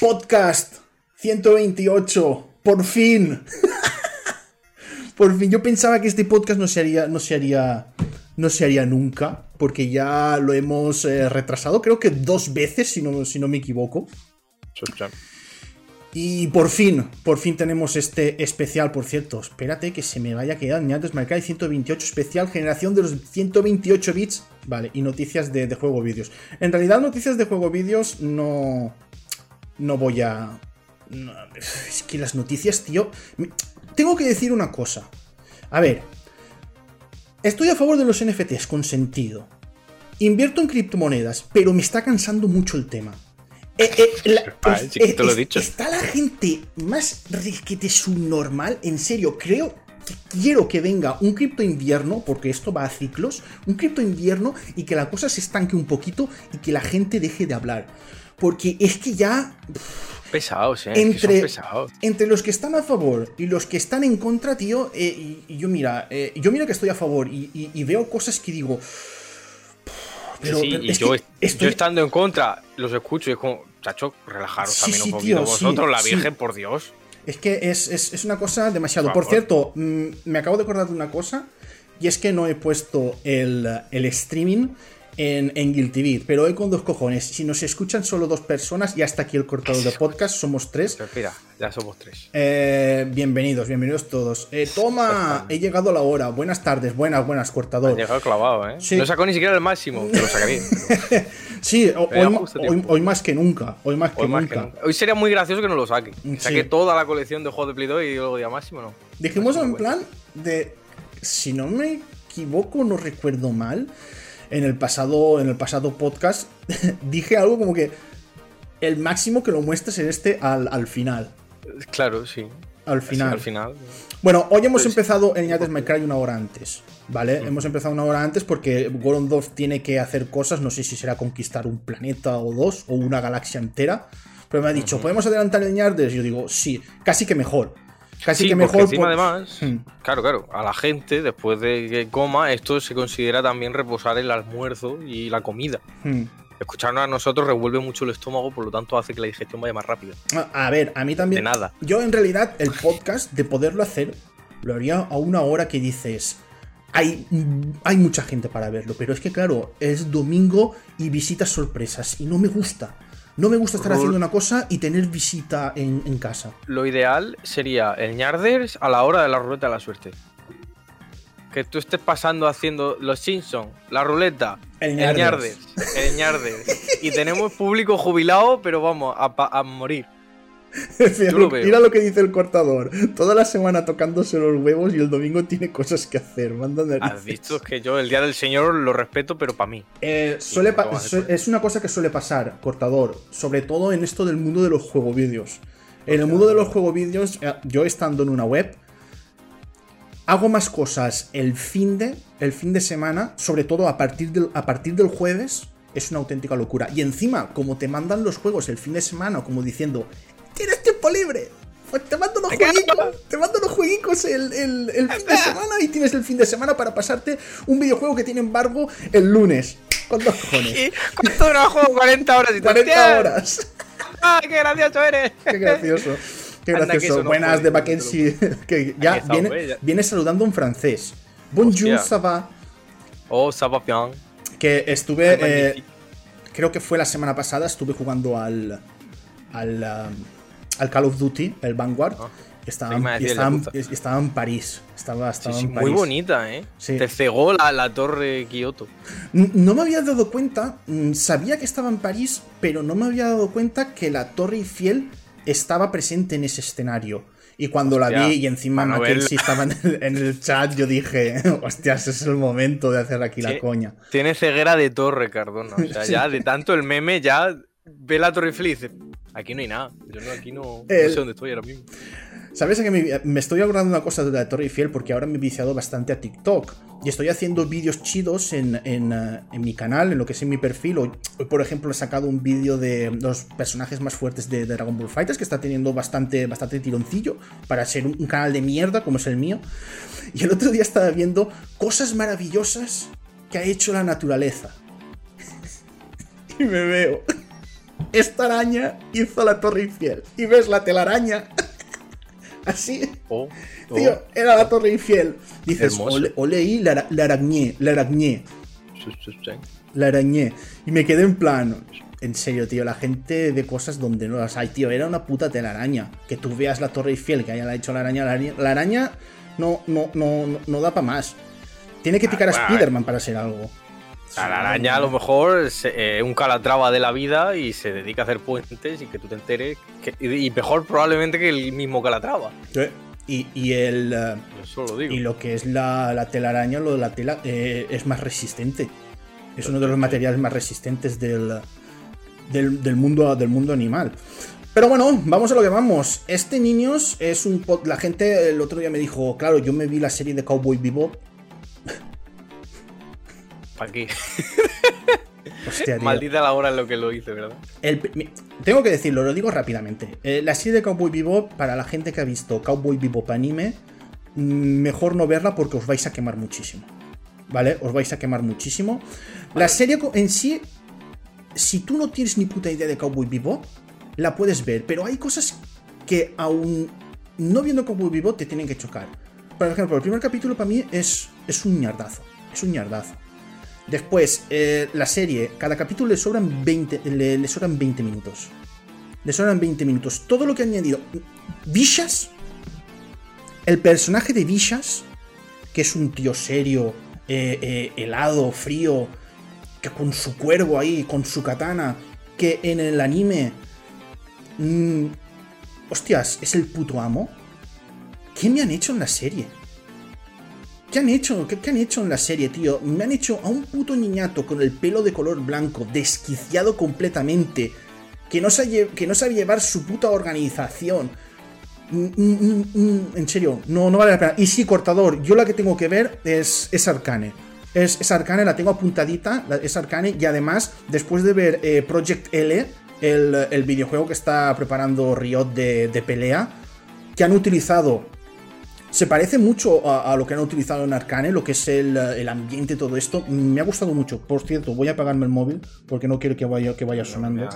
Podcast 128. Por fin. Por fin. Yo pensaba que este podcast no se haría. No se haría. No se haría nunca. Porque ya lo hemos eh, retrasado. Creo que dos veces, si no, si no me equivoco. Y por fin, por fin tenemos este especial, por cierto. Espérate que se me vaya a quedar. Antes marcar 128 especial, generación de los 128 bits. Vale, y noticias de, de juego vídeos. En realidad, noticias de juego vídeos no. No voy a. es que las noticias, tío. Tengo que decir una cosa. A ver. Estoy a favor de los NFTs con sentido. Invierto en criptomonedas, pero me está cansando mucho el tema. Eh, eh, te lo he dicho. Está la gente más riquete subnormal. En serio, creo que quiero que venga un cripto invierno, porque esto va a ciclos, un cripto invierno y que la cosa se estanque un poquito y que la gente deje de hablar. Porque es que ya. Pesados, ¿eh? Entre, entre los que están a favor y los que están en contra, tío, eh, y, yo mira, yo mira que estoy a favor y veo cosas que digo sí, y yo, estando en contra, los escucho y es como, chacho, relajaros también un poquito vosotros, la Virgen, por Dios. Es que es, una cosa demasiado. Por, cierto, mm, me acabo de acordar de una cosa, y es que no he puesto el, el streaming en, en Guilty Beat, pero hoy con dos cojones. Si nos escuchan solo dos personas, y hasta aquí el cortador de podcast, somos tres. Mira, ya somos tres. Eh, bienvenidos, bienvenidos todos. Eh, toma, he llegado a la hora. Buenas tardes, buenas, buenas, cortador. He llegado clavado, ¿eh? No sacó ni siquiera el máximo, pero sacaría. sí, hoy, más que nunca. Hoy más que, nunca. Hoy sería muy gracioso que no lo saque. Saque toda la colección de juegos de Play 2 y luego día máximo, ¿no? Dijimos en plan de. Si no me equivoco, no recuerdo mal en el pasado, en el pasado podcast dije algo como que el máximo que lo muestres en este al, final. Claro, sí. Al final. al final. Bueno, hoy hemos pues empezado en Yates My Cry una hora antes. ¿Vale? Hemos empezado una hora antes porque Gorondorf tiene que hacer cosas. No sé si será conquistar un planeta o dos o una galaxia entera. Pero me ha dicho, ¿podemos adelantar el Yardes? Yo digo, sí, casi que mejor. Casi que mejor. Encima, además, hmm. claro, claro, a la gente, después de que coma, esto se considera también reposar el almuerzo y la comida. Hmm. Escucharnos a nosotros revuelve mucho el estómago, por lo tanto hace que la digestión vaya más rápida. A ver, a mí también. De nada. Yo, en realidad, el podcast, de poderlo hacer, lo haría a una hora que dices. Hay, hay mucha gente para verlo, pero es que, claro, es domingo y visitas sorpresas, y no me gusta. No me gusta estar haciendo una cosa y tener visita en, casa. Lo ideal sería el ñarders a la hora de la ruleta de la suerte. Que tú estés pasando haciendo los Simpsons, la ruleta, el ñarders, el ñarders. y tenemos público jubilado, pero vamos, a morir. Mira lo que dice el cortador. Toda la semana tocándose los huevos y el domingo tiene cosas que hacer. Has visto que yo el día del Señor lo respeto, pero para mí. Eh, es una cosa que suele pasar, cortador. Sobre todo en esto del mundo de los juegos vídeos. En el mundo de los juegos vídeos, eh, yo estando en una web, hago más cosas el fin de, el fin de semana, sobre todo a partir del, a partir del jueves, es una auténtica locura. Y encima, como te mandan los juegos el fin de semana, como diciendo, tienes tiempo libre. Pues te mando los jueguitos, te mando los jueguitos el, el, fin de semana y tienes el fin de semana para pasarte un videojuego que tiene embargo el lunes. ¿Cuántos cojones? ¿Cuánto dura el juego? 40 horas y 40 horas. ¡Ah, qué gracioso eres! ¡Qué gracioso! Qué gracioso. Buenas de Mackenzie. Que ya viene, viene, saludando en francés. Bonjour, ça va. Oh, ça va bien. Que estuve. Eh, creo que fue la semana pasada, estuve jugando al. al. Um, al Call of Duty, el Vanguard. Ah, estaba, estaba, en París. Estaba, Muy bonita, ¿eh? Te cegó la, torre Kioto. No me había dado cuenta, mm, sabía que estaba en París, pero no me había dado cuenta que la torre Eiffel estaba presente en ese escenario. Y cuando la vi y encima Mackenzie estaba en el, chat, yo dije, hostias, es el momento de hacer aquí la coña. Tiene ceguera de torre, Cardona. O sea, ya de tanto el meme, ya ve la torre y dice, Aquí no hay nada. Yo no, aquí no, sé dónde estoy ahora mismo. ¿Sabes que me, estoy acordando una cosa de la Torre Eiffel? Porque ahora me he viciado bastante a TikTok. Y estoy haciendo vídeos chidos en, en, eh, en, mi canal, en lo que es en mi perfil. Hoy, por ejemplo, he sacado un vídeo de los personajes más fuertes de, Dragon Ball Fighters, que está teniendo bastante, bastante tironcillo para ser un, un canal de mierda como es el mío. Y el otro día estaba viendo cosas maravillosas que ha hecho la naturaleza. y me veo esta araña hizo la Torre Infiel. Y ves la telaraña. Así. Oh, Tío, oh. era la Torre Infiel. Dices, o, leí la, la arañé, la arañé. La arañé. Y me quedé en plan. En serio, tío, la gente de cosas donde no las hay, tío. Era una puta telaraña. Que tú veas la Torre Eiffel que haya hecho la araña. La araña, no, no, no, no da para más. Tiene que ah, picar a Spider-Man para ser algo. La araña a lo mejor es eh, un calatrava de la vida y se dedica a hacer puentes y que tú te enteres. y mejor probablemente que el mismo calatrava. Y, y, el. Eh, y lo que es la, telaraña, lo de la tela, eh, es más resistente. Es uno de los materiales más resistentes del, del, mundo, del mundo animal. Pero bueno, vamos a lo que vamos. Este Niños es un... La gente el otro día me dijo, claro, yo me vi la serie de Cowboy Bebop. ¿Para qué? Hostia, Maldita la hora en lo que lo hice, ¿verdad? tengo que decirlo, lo digo rápidamente. Eh, la serie de Cowboy Bebop, para la gente que ha visto Cowboy Bebop anime, mm, mejor no verla porque os vais a quemar muchísimo. ¿Vale? Os vais a quemar muchísimo. La serie en sí si tú no tienes ni puta idea de Cowboy Bebop, la puedes ver, pero hay cosas que aún no viendo Cowboy Bebop te tienen que chocar. Por ejemplo, el primer capítulo para mí es, es un ñardazo, es un ñardazo. Después, eh, la serie, cada capítulo le sobran 20, le, sobran 20 minutos. Le sobran 20 minutos. Todo lo que ha añadido. Vishas, el personaje de Vishas, que es un tío serio, eh, eh, helado, frío, que con su cuervo ahí, con su katana, que en el anime... Mmm, hostias, es el puto amo. ¿Qué me han hecho en la serie? ¿Qué han hecho? ¿Qué, han hecho en la serie, tío? Me han hecho a un puto niñato con el pelo de color blanco, desquiciado completamente, que no sabe, que no llevar su puta organización. Mm, mm, mm, en serio, no, no vale la pena. Y sí, cortador, yo la que tengo que ver es, es Arcane. Es, Arcane, la tengo apuntadita, es Arcane, y además, después de ver eh, Project L, el, videojuego que está preparando Riot de, pelea, que han utilizado se parece mucho a, lo que han utilizado en Arcane, lo que es el, ambiente, todo esto. Me ha gustado mucho. Por cierto, voy a apagarme el móvil porque no quiero que vaya, que vaya sonando.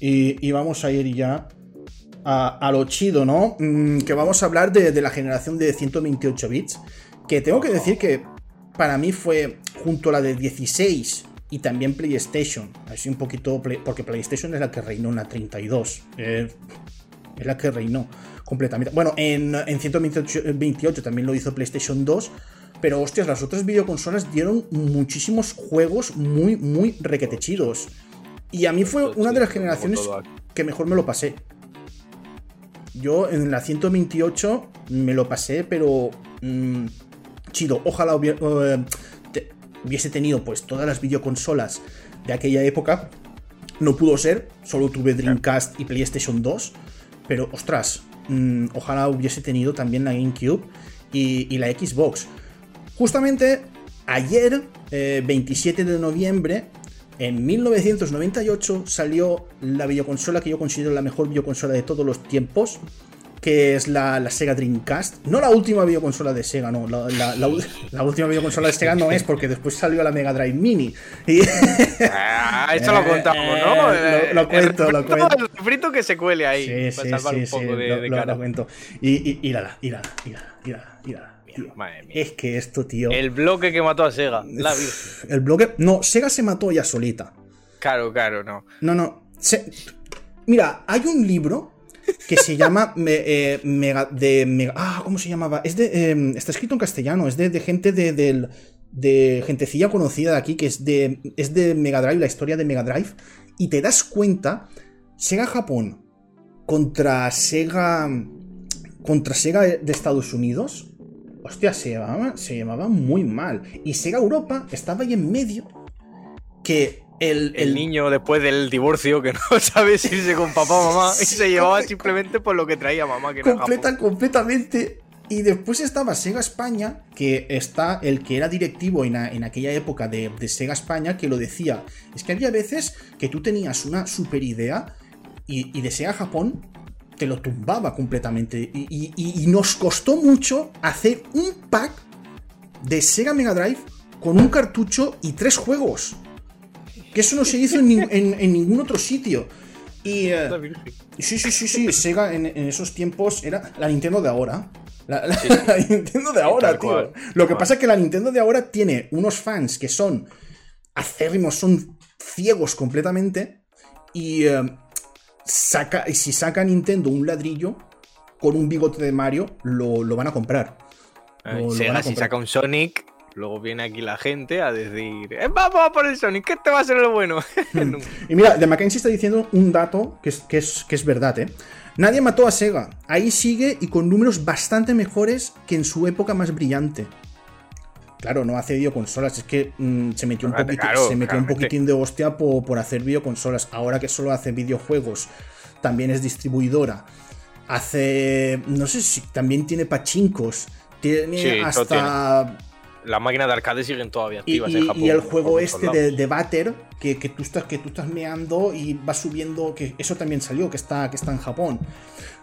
Y, vamos a ir ya a, lo chido, ¿no? Mm, que vamos a hablar de, de, la generación de 128 bits. Que tengo que decir que para mí fue junto a la de 16 y también PlayStation. Así un poquito, porque PlayStation es la que reinó en la 32. Es la que reinó completamente. Bueno, en, en 128 también lo hizo PlayStation 2. Pero hostias, las otras videoconsolas dieron muchísimos juegos muy, muy requetechidos. Y a mí fue una de las generaciones que mejor me lo pasé. Yo en la 128 me lo pasé, pero mm, chido. Ojalá eh, hubiese tenido pues todas las videoconsolas de aquella época. No pudo ser, solo tuve Dreamcast y PlayStation 2. Pero ostras, mm, ojalá hubiese tenido también la GameCube y, la Xbox. Justamente ayer, 27 eh, de noviembre, en 1998 salió la videoconsola que yo considero la mejor videoconsola de todos los tiempos, que es la, Sega Dreamcast. No la última videoconsola de Sega, no. La, última videoconsola de Sega no es porque después salió la Mega Drive Mini. Y... Ah, esto lo contamos, ¿no? Eh, lo, cuento, lo cuento. El frito que se cuele ahí. Sí, para salvar un poco de, de cara. Lo, cuento. Y, y, la, y la, Es que esto, tío. El bloque que mató a Sega. La el bloque. No, Sega se mató ya solita. Claro, claro, no. No, no. Mira, hay un libro que se llama eh, mega, de ah, ¿cómo se llamaba? Es de, em, está escrito en castellano, es de, gente de, de, gentecilla conocida de aquí, que es de, es de Mega Drive, la historia de Mega Drive, y te das cuenta, Sega Japón contra Sega, contra Sega de Estados Unidos, hostia, se llamaba, se llamaba muy mal, y Sega Europa estaba ahí en medio, que el, niño después del divorcio que no sabe si irse con papá o mamá y se llevaba simplemente por lo que traía mamá. Que Completa, completamente. Y después estaba Sega España, que está el que era directivo en, aquella época de, Sega España, que lo decía. Es que había veces que tú tenías una super idea y, de Sega Japón te lo tumbaba completamente. y nos costó mucho hacer un pack de Sega Mega Drive con un cartucho y tres juegos. Que eso no se hizo en, ningún otro sitio. Y. Eh, sí, sí, sí, sí. Sega en, esos tiempos era la Nintendo de ahora. La, Nintendo de ahora, tío. Lo que pasa es que la Nintendo de ahora tiene unos fans que son acérrimos, son ciegos completamente. Y, eh, saca, si saca Nintendo un ladrillo con un bigote de Mario, lo, van a comprar. si saca un Sonic, luego viene aquí la gente a decir, eh, vamos a por el Sonic, ¿qué te va a ser lo bueno? Hmm. y mira, de Mackenzie está diciendo un dato que es, que es, que es verdad, ¿eh? Nadie mató a Sega. Ahí sigue y con números bastante mejores que en su época más brillante. Claro, no hace videoconsolas, es que mm, se metió, un, poquito, se metió un poquitín de hostia por, hacer videoconsolas. Ahora que solo hace videojuegos, también es distribuidora. Hace. No sé si también tiene pachincos. Tiene hasta. Las máquinas de arcade siguen todavía activas y, en Japón. Y el juego este de, de Batter, que, tú estás, que tú estás meando y va subiendo. que Eso también salió, que está, que está en Japón.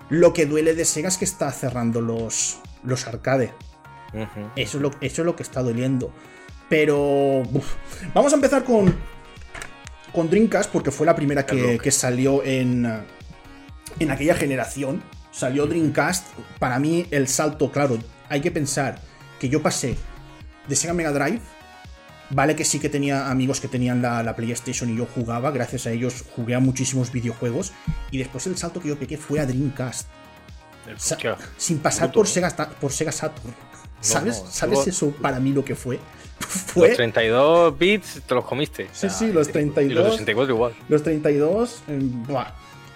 Lo que duele de Sega es que está cerrando los, los arcade. eso, es lo, eso es lo que está doliendo. Pero. Vamos a empezar con. Con Dreamcast, porque fue la primera que, que salió en. En aquella generación. Salió Dreamcast. Para mí, el salto, claro, hay que pensar que yo pasé de Sega Mega Drive. Vale que sí que tenía amigos que tenían la, PlayStation y yo jugaba, gracias a ellos jugué a muchísimos videojuegos. Y después el salto que yo pegué fue a Dreamcast. sin pasar por Sega, por Sega Saturn. ¿Sabes? ¿Sabes eso para mí lo que fue? fue... Los 32 bits te los comiste. Sí, sí, los 32. Y los 64 igual. Los 32.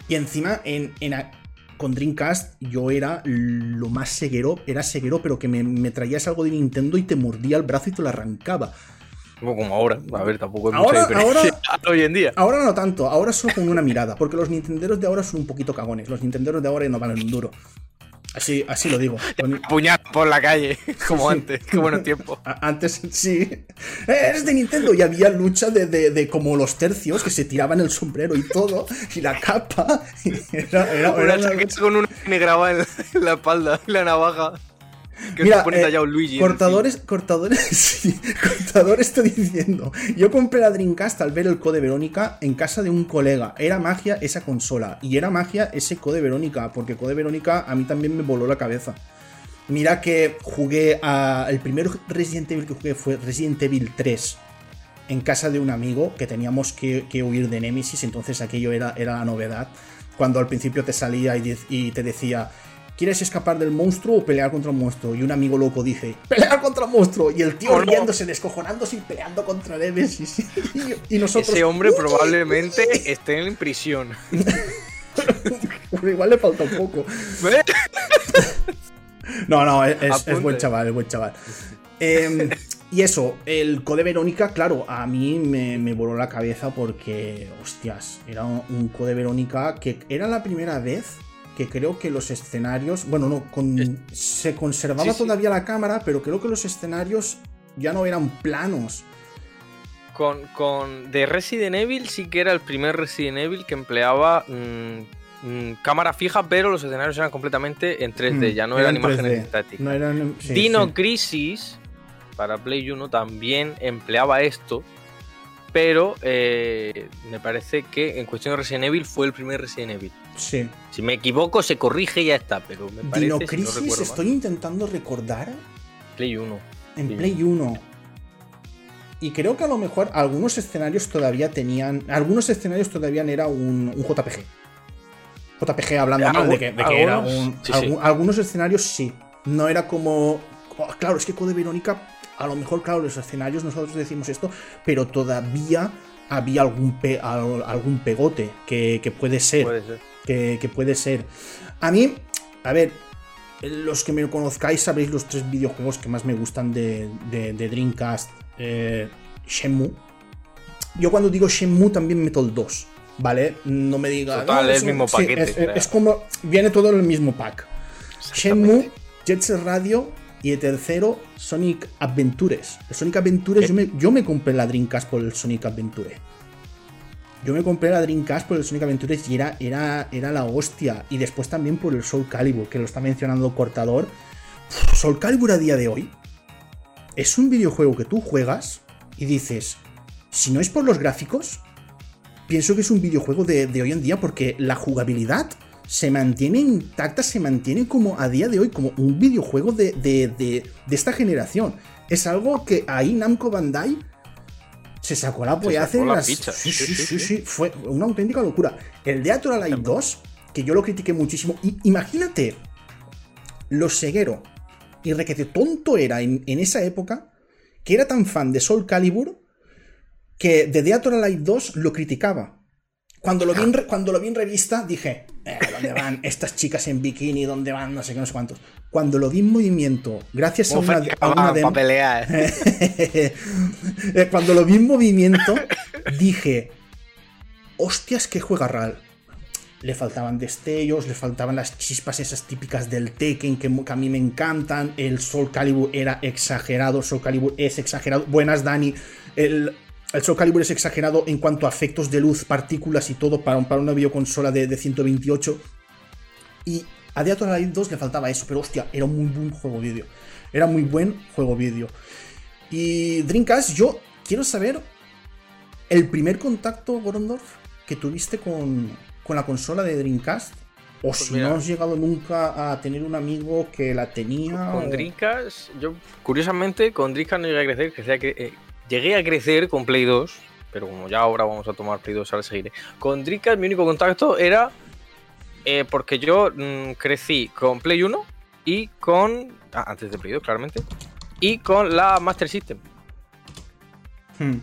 Y encima en, en, con Dreamcast yo era lo más ceguero, era ceguero, pero que me, traías algo de Nintendo y te mordía el brazo y te lo arrancaba. Como ahora, a ver, tampoco es ahora, mucha ahora, hoy en día. Ahora no tanto, ahora solo con una mirada, porque los Nintenderos de ahora son un poquito cagones, los Nintenderos de ahora no valen un duro. Así, así lo digo. Puñal por la calle, como antes, qué buenos tiempos. Antes, sí. Eh, eres de Nintendo y había lucha de, de, como los tercios que se tiraban el sombrero y todo, y la capa. era, era, una, chaqueta con una grabada en la espalda, la navaja. Mira, eh, Luigi cortadores, cortadores, sí, cortadores estoy diciendo. Yo compré la Dreamcast al ver el Code Verónica en casa de un colega. Era magia esa consola y era magia ese Code Verónica, porque Code Verónica a mí también me voló la cabeza. Mira que jugué a. El primer Resident Evil que jugué fue Resident Evil 3 en casa de un amigo que teníamos que, huir de Nemesis, entonces aquello era, era la novedad. Cuando al principio te salía y te decía ¿Quieres escapar del monstruo o pelear contra un monstruo? Y un amigo loco dice, ¡pelear contra un monstruo! Y el tío oh, riéndose, descojonándose y peleando contra Nemesis. Y, nosotros. Ese hombre probablemente esté en prisión. igual le falta un poco. no, no, es, buen chaval, es buen chaval. Em, y eso, el Code Verónica, claro, a mí me, me, voló la cabeza porque, hostias, era un Code Verónica que era la primera vez que creo que los escenarios, bueno, no, se conservaba todavía la cámara, pero creo que los escenarios ya no eran planos. Con, con de Resident Evil sí que era el primer Resident Evil que empleaba mm, mm, cámara fija, pero los escenarios eran completamente en 3D, mm, ya no eran, imágenes estáticas. Dino Crisis para Play 1 también empleaba esto, pero eh, me parece que en cuestión de Resident Evil fue el primer Resident Evil. Sí. Si me equivoco, se corrige y ya está, pero me parece Dino Crisis, estoy intentando recordar. Play 1. En Play 1. Y creo que a lo mejor algunos escenarios todavía tenían. Algunos escenarios todavía era un, JPG. JPG hablando mal de que, era un. Algunos escenarios sí. No era como. Oh, claro, es que Code Verónica a lo mejor, claro, los escenarios nosotros decimos esto, pero todavía había algún, algún pegote que, puede ser. Que, puede ser. A mí, a ver, los que me conozcáis sabréis los tres videojuegos que más me gustan de, Dreamcast. Eh, Shenmue. Yo cuando digo Shenmue también meto el 2. ¿Vale? No me diga. Total, es el mismo paquete. es, como. Viene todo en el mismo pack. Shenmue, Jet Set Radio y el tercero, Sonic Adventures. El Sonic Adventures, yo me, yo me, compré la Dreamcast por el Sonic Adventure. Yo me compré la Dreamcast por el Sonic Adventures y era, era, era la hostia. Y después también por el Soul Calibur, que lo está mencionando Cortador. Soul Calibur a día de hoy es un videojuego que tú juegas y dices, si no es por los gráficos, pienso que es un videojuego de, hoy en día porque la jugabilidad se mantiene intacta, se mantiene como a día de hoy, como un videojuego de, de, esta generación. Es algo que ahí Namco Bandai se sacó la polla hace las... Sí sí, sí, sí, fue una auténtica locura. El de Light 2, que yo lo critiqué muchísimo, y imagínate lo ceguero y requete tonto era en, esa época, que era tan fan de Soul Calibur, que de Dead Light 2 lo criticaba. Cuando lo vi en, cuando lo vi en revista dije, eh, ¿dónde van estas chicas en bikini? ¿Dónde van? No sé qué, no sé cuántos. Cuando lo vi en movimiento, gracias a una, a demo, eh, cuando lo vi en movimiento, dije, hostias, que juega RAL. Le faltaban destellos, le faltaban las chispas esas típicas del Tekken que, que a mí me encantan. El Soul Calibur era exagerado, Soul Calibur es exagerado. Buenas, Dani. El, el Soul Calibur es exagerado en cuanto a efectos de luz, partículas y todo para, para una videoconsola de, de 128. Y a Dead Light 2 le faltaba eso, pero hostia, era un muy buen juego vídeo. Era muy buen juego vídeo. Y Dreamcast, yo quiero saber el primer contacto, Gorondorf, que tuviste con, con la consola de Dreamcast. O pues si no has llegado nunca a tener un amigo que la tenía. Con Dreamcast, yo curiosamente con Dreamcast no llegué a crecer, que sea que eh, Llegué a crecer con Play 2, pero como ya ahora vamos a tomar Play 2, ahora seguiré. Con Dreamcast mi único contacto era eh, porque yo mm, crecí con Play 1 y con... Ah, antes de Play 2, claramente. Y con la Master System. Hmm.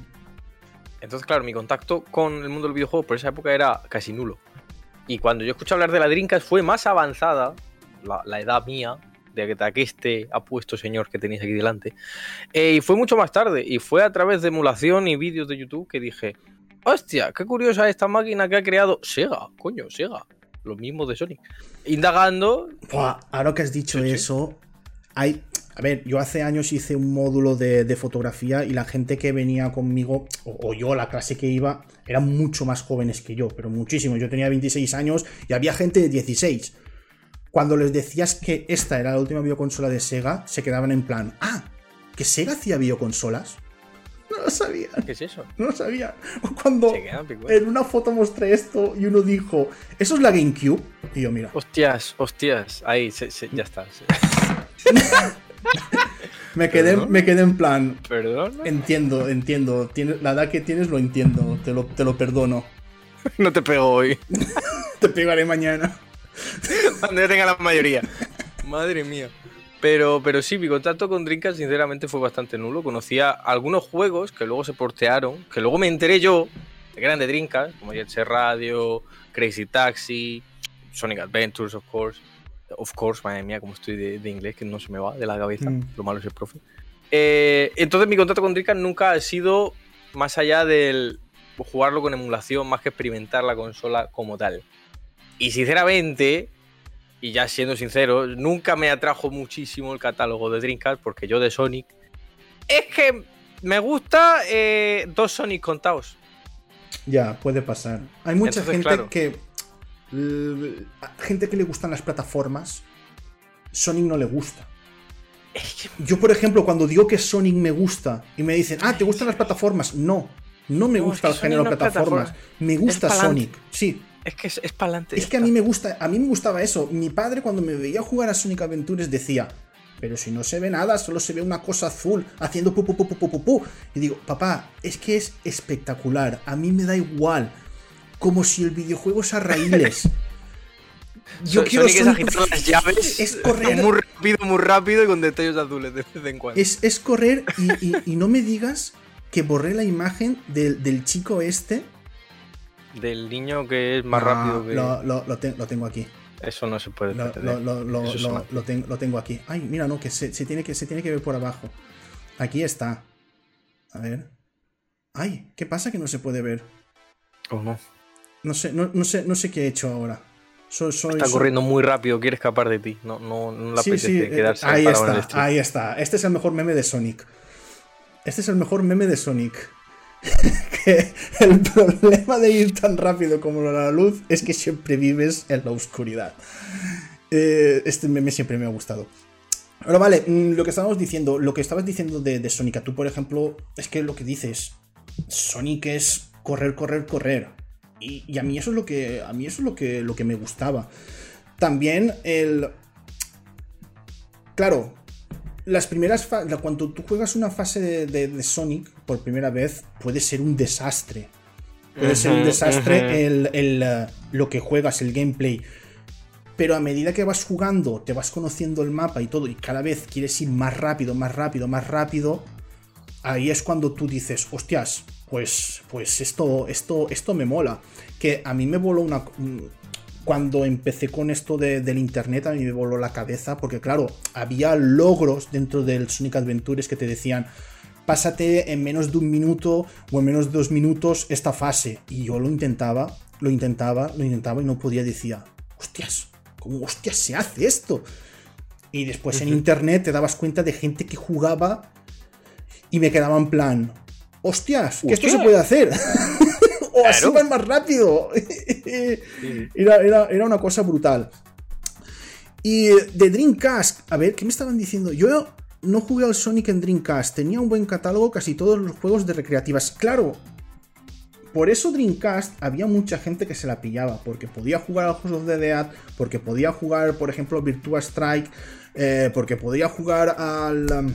Entonces, claro, mi contacto con el mundo del videojuego por esa época era casi nulo. Y cuando yo escuché hablar de la Dreamcast fue más avanzada, la edad mía, de que este apuesto señor que tenéis aquí delante. Eh, y fue mucho más tarde, y fue a través de emulación y vídeos de YouTube que dije, hostia, qué curiosa esta máquina que ha creado Sega, coño, Sega, lo mismo de Sonic. Indagando... ahora que has dicho eso, hay... A ver, yo hace años hice un módulo de, fotografía y la gente que venía conmigo, o, o, yo, la clase que iba, eran mucho más jóvenes que yo, pero muchísimo. Yo tenía 26 años y había gente de 16 cuando les decías que esta era la última videoconsola de Sega, se quedaban en plan, ah, ¿que Sega hacía videoconsolas? No lo sabía. ¿Qué es eso? No lo sabía. Cuando en una foto mostré esto y uno dijo, ¿eso es la GameCube? Y yo, mira. Hostias, hostias. Ahí, ya está. me, quedé, me quedé en plan. ¿Perdón? Entiendo, entiendo. la edad que tienes lo entiendo. Te lo, te lo perdono. no te pego hoy. te pegaré mañana. Cuando yo tenga la mayoría. Madre mía. Pero, pero sí, mi contacto con Dreamcast sinceramente fue bastante nulo. Conocía algunos juegos que luego se portearon, que luego me enteré yo de que eran de Dreamcast, como Jet Set Radio, Crazy Taxi, Sonic Adventures, of course. Of course, madre mía, como estoy de, inglés, que no se me va de la cabeza. Mm. Lo malo es el profe. Eh, entonces mi contacto con Dreamcast nunca ha sido más allá del jugarlo con emulación, más que experimentar la consola como tal. Y sinceramente, y ya siendo sincero, nunca me atrajo muchísimo el catálogo de Dreamcast porque yo de Sonic. Es que me gusta eh, dos Sonic contados. Ya, puede pasar. Hay mucha gente que. Gente que le gustan las plataformas. Sonic no le gusta. Yo, por ejemplo, cuando digo que Sonic me gusta y me dicen, ah, ¿te gustan las plataformas? No, no me gusta el género de plataformas. Me gusta Sonic. Sí, es que es, para adelante. Es que a mí me gusta, a mí me gustaba eso. Mi padre cuando me veía jugar a Sonic Adventures decía, pero si no se ve nada, solo se ve una cosa azul haciendo pu pu pu pu pu. Y digo, papá, es que es espectacular. A mí me da igual. Como si el videojuego es a raíles. Yo quiero Sonic las llaves. Es correr. Muy rápido, muy rápido y con detalles azules de vez en cuando. Es, correr y, no me digas que borré la imagen del, del chico este del niño que es más rápido que. Lo, lo, tengo aquí. Eso no se puede lo, lo, tengo, aquí. Ay, mira, no, que se, tiene que se tiene que ver por abajo. Aquí está. A ver. Ay, ¿qué pasa que no se puede ver? ¿O no? Sé, no, sé, no sé qué he hecho ahora. está corriendo muy rápido, quiere escapar de ti. No, no, no la apetece eh, quedarse ahí está, ahí está. Este es el mejor meme de Sonic. Este es el mejor meme de Sonic. que el problema de ir tan rápido como la luz es que siempre vives en la oscuridad. Eh, este meme siempre me ha gustado. Ahora vale, mm, lo que estábamos diciendo, lo que estabas diciendo de, Sonic, tú por ejemplo, es que lo que dices, Sonic es correr, correr, correr. Y, a mí eso es lo que. A mí eso es lo que, lo que me gustaba. También el. Claro, las primeras cuando tú juegas una fase de, Sonic por primera vez, puede ser un desastre. Puede ser un desastre el, uh, lo que juegas, el gameplay. Pero a medida que vas jugando, te vas conociendo el mapa y todo, y cada vez quieres ir más rápido, más rápido, más rápido, ahí es cuando tú dices, hostias, pues, pues esto, esto, esto me mola. Que a mí me voló una, cuando empecé con esto del internet a mí me voló la cabeza porque claro, había logros dentro del Sonic Adventures que te decían pásate en menos de un minuto o en menos de dos minutos esta fase y yo lo intentaba, lo intentaba, lo intentaba y no podía decía, hostias, ¿cómo hostias se hace esto? Y después en internet te dabas cuenta de gente que jugaba y me quedaba en plan, hostias, que esto se puede hacer. o así van más rápido. era, una cosa brutal. Y de Dreamcast, a ver, ¿qué me estaban diciendo? Yo no jugué al Sonic en Dreamcast, tenía un buen catálogo, casi todos los juegos de recreativas. Claro, por eso Dreamcast había mucha gente que se la pillaba, porque podía jugar al juegos de Dead, porque podía jugar, por ejemplo, Virtua Strike, eh, porque podía jugar al. Um,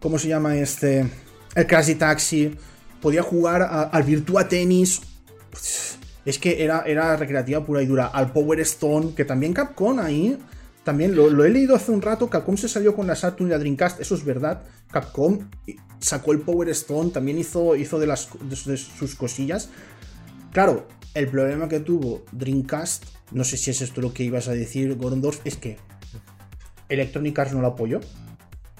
¿Cómo se llama este? El Crazy Taxi podía jugar al Virtua Tennis. Es que era, era recreativa pura y dura. Al Power Stone, que también Capcom ahí. También lo, he leído hace un rato. Capcom se salió con la Saturn y la Dreamcast. Eso es verdad. Capcom sacó el Power Stone. También hizo, hizo de, las, de sus cosillas. Claro, el problema que tuvo Dreamcast. No sé si es esto lo que ibas a decir, Gorondorf. Es que Electronic Arts no lo apoyó.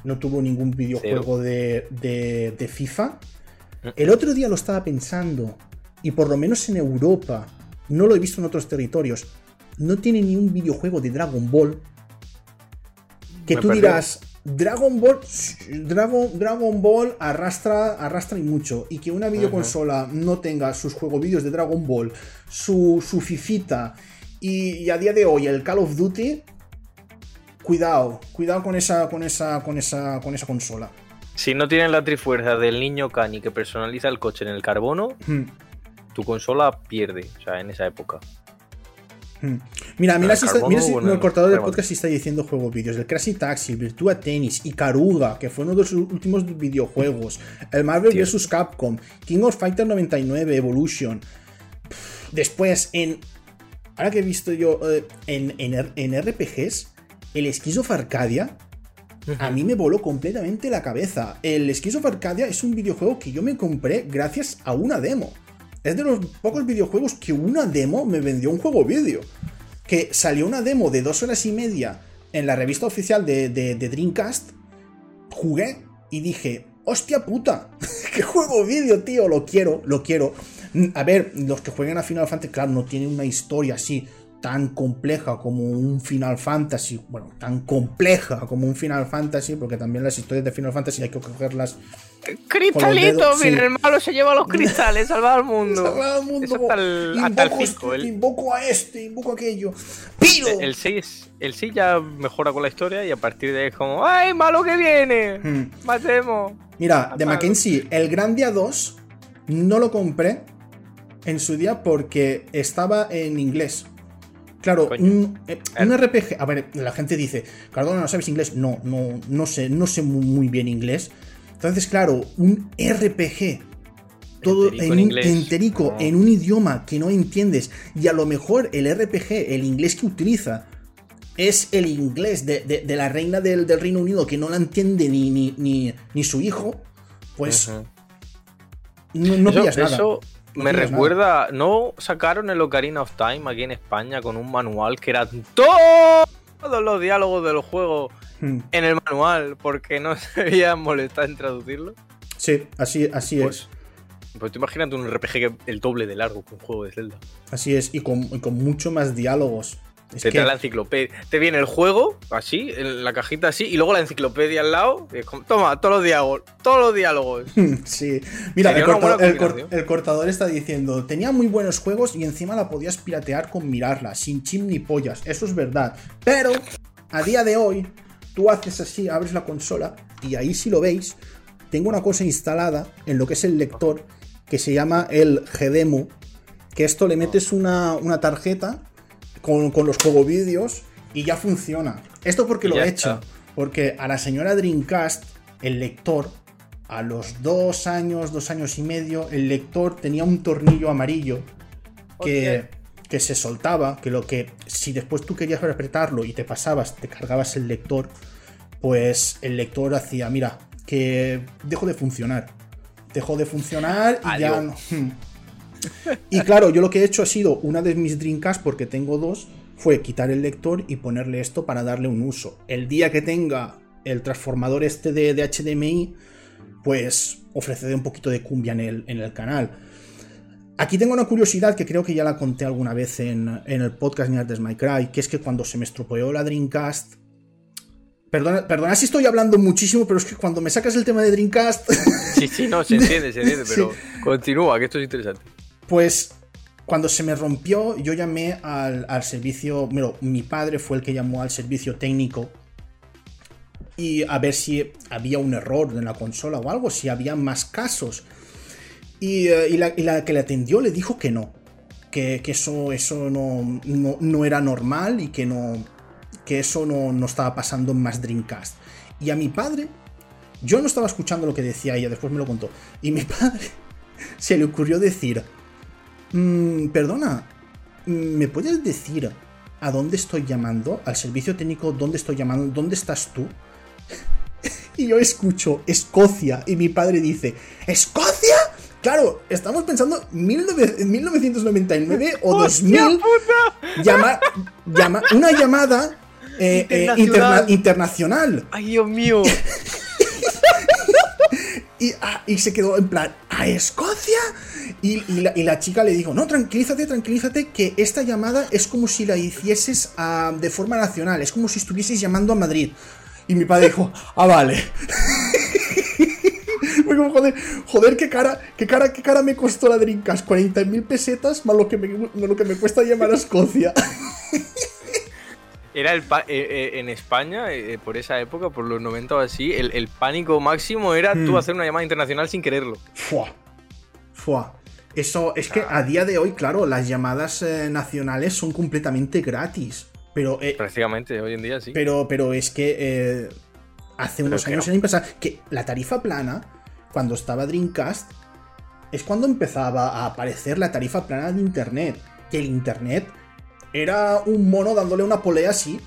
No tuvo ningún videojuego de, de, de FIFA el otro día lo estaba pensando, y por lo menos en Europa, no lo he visto en otros territorios, no tiene ni un videojuego de Dragon Ball. Que tú dirás, Dragon Ball, Dragon, Dragon Ball arrastra, arrastra y mucho. Y que una videoconsola no tenga sus juegos vídeos de Dragon Ball, su, su Fifita y, a día de hoy el Call of Duty, cuidado, cuidado con esa, con esa, con esa, con esa consola. Si no tienen la trifuerza del niño Cani que personaliza el coche en el carbono, hmm. tu consola pierde, o sea, en esa época. Hmm. Mira, mira, si, mira si el cortador del podcast está diciendo juegos vídeos. El Crazy Taxi, Virtua Tennis, Caruga, que fue uno de sus últimos videojuegos. El Marvel vs. Capcom, King of Fighter 99, Evolution. Después, en. Ahora que he visto yo eh, en, en, RPGs, el Esquizo Arcadia a mí me voló completamente la cabeza. El Skies of Arcadia es un videojuego que yo me compré gracias a una demo. Es de los pocos videojuegos que una demo me vendió un juego vídeo. Que salió una demo de dos horas y media en la revista oficial de, Dreamcast. Jugué y dije, hostia puta, qué juego vídeo, tío, lo quiero, lo quiero. A ver, los que jueguen a Final Fantasy, claro, no tienen una historia así tan compleja como un Final Fantasy, bueno, tan compleja como un Final Fantasy, porque también las historias de Final Fantasy hay que cogerlas. Cristalitos, mira, el malo se lleva los cristales, salva al mundo. salva al mundo. hasta el, invoco, invoco a este, invoco a aquello. ¡Piro! El 6, el 6 ya mejora con la historia y a partir de ahí es como, ¡ay, malo que viene! Hmm. ¡Matemos! Mira, de Mackenzie, el Grandia 2 no lo compré en su día porque estaba en inglés. Claro, un, eh, RPG. A ver, la gente dice, Cardona, ¿no sabes inglés? No, no, no sé, no sé muy, bien inglés. Entonces, claro, un RPG. Todo en, un enterico, en un idioma que no entiendes. Y a lo mejor el RPG, el inglés que utiliza, es el inglés de, la reina del, Reino Unido que no la entiende ni, ni, ni, su hijo. Pues. No, no pillas nada. Me recuerda, ¿no sacaron el Ocarina of Time aquí en España con un manual que eran todos los diálogos del juego hmm. en el manual porque no se había molestado en traducirlo? Sí, así, así pues, es. Pues tú imagínate un RPG que el doble de largo que un juego de Zelda. Así es, y con, y con mucho más diálogos te trae la enciclopedia. Te viene el juego, así, en la cajita así, y luego la enciclopedia al lado. toma, todos los diálogos. Todos los diálogos. sí. Mira, el, el, cortador está diciendo: tenía muy buenos juegos y encima la podías piratear con mirarla, sin chim ni pollas. Eso es verdad. Pero, a día de hoy, tú haces así, abres la consola, y ahí si lo veis, tengo una cosa instalada en lo que es el lector que se llama el GDEMU, que esto le metes una, tarjeta con, los juegos vídeos y ya funciona. Esto porque lo he hecho, porque a la señora Dreamcast, el lector, a los dos años, dos años y medio, el lector tenía un tornillo amarillo que, que se soltaba, que lo que si después tú querías apretarlo y te pasabas, te cargabas el lector, pues el lector hacía, mira, que dejó de funcionar. Dejó de funcionar y ya no. Y claro, yo lo que he hecho ha sido una de mis Dreamcast, porque tengo dos, fue quitar el lector y ponerle esto para darle un uso. El día que tenga el transformador este de, HDMI, pues ofreceré un poquito de cumbia en el, en el canal. Aquí tengo una curiosidad que creo que ya la conté alguna vez en, el podcast Nerds My Cry, que es que cuando se me estropeó la Dreamcast. Perdona, perdona si estoy hablando muchísimo, pero es que cuando me sacas el tema de Dreamcast. Sí, sí, no, se entiende, se entiende, pero continúa, que esto es interesante. Pues cuando se me rompió, yo llamé al, al servicio. Bueno, mi padre fue el que llamó al servicio técnico y a ver si había un error en la consola o algo, si había más casos. Eh, y, la, que le atendió le dijo que no, que, eso, eso no, no, era normal y que, no, que eso no, estaba pasando en más Dreamcast. Y a mi padre, yo no estaba escuchando lo que decía ella, después me lo contó. Y mi padre se le ocurrió decir, mm, perdona, ¿me puedes decir a dónde estoy llamando? Al servicio técnico, ¿dónde estoy llamando? ¿Dónde estás tú? y yo escucho Escocia y mi padre dice, ¿Escocia? Claro, estamos pensando en 1999 o 2000. Llama, llama, una llamada eh, eh, internacional. Ay, Dios mío. Ah, y, se quedó en plan, ¿a Escocia? Y, la, chica le dijo, no, tranquilízate, tranquilízate, que esta llamada es como si la hicieses ah, de forma nacional, es como si estuvieses llamando a Madrid. Y mi padre dijo, ah, vale. Como, joder, joder, qué cara, qué cara, qué cara me costó la Dreamcast. 40.000 pesetas más lo que, me, lo que me cuesta llamar a Escocia. Era el eh, eh, en España, eh, por esa época, por los 90 o así, el, pánico máximo era tú hmm. hacer una llamada internacional sin quererlo. Fua. Fua. Eso es que a día de hoy, claro, las llamadas nacionales son completamente gratis. Pero, Prácticamente, hoy en día sí. Pero, pero es que hace unos años era impensable. Que la tarifa plana cuando estaba Dreamcast, es cuando empezaba a aparecer la tarifa plana de Internet. Que el Internet era un mono dándole una polea así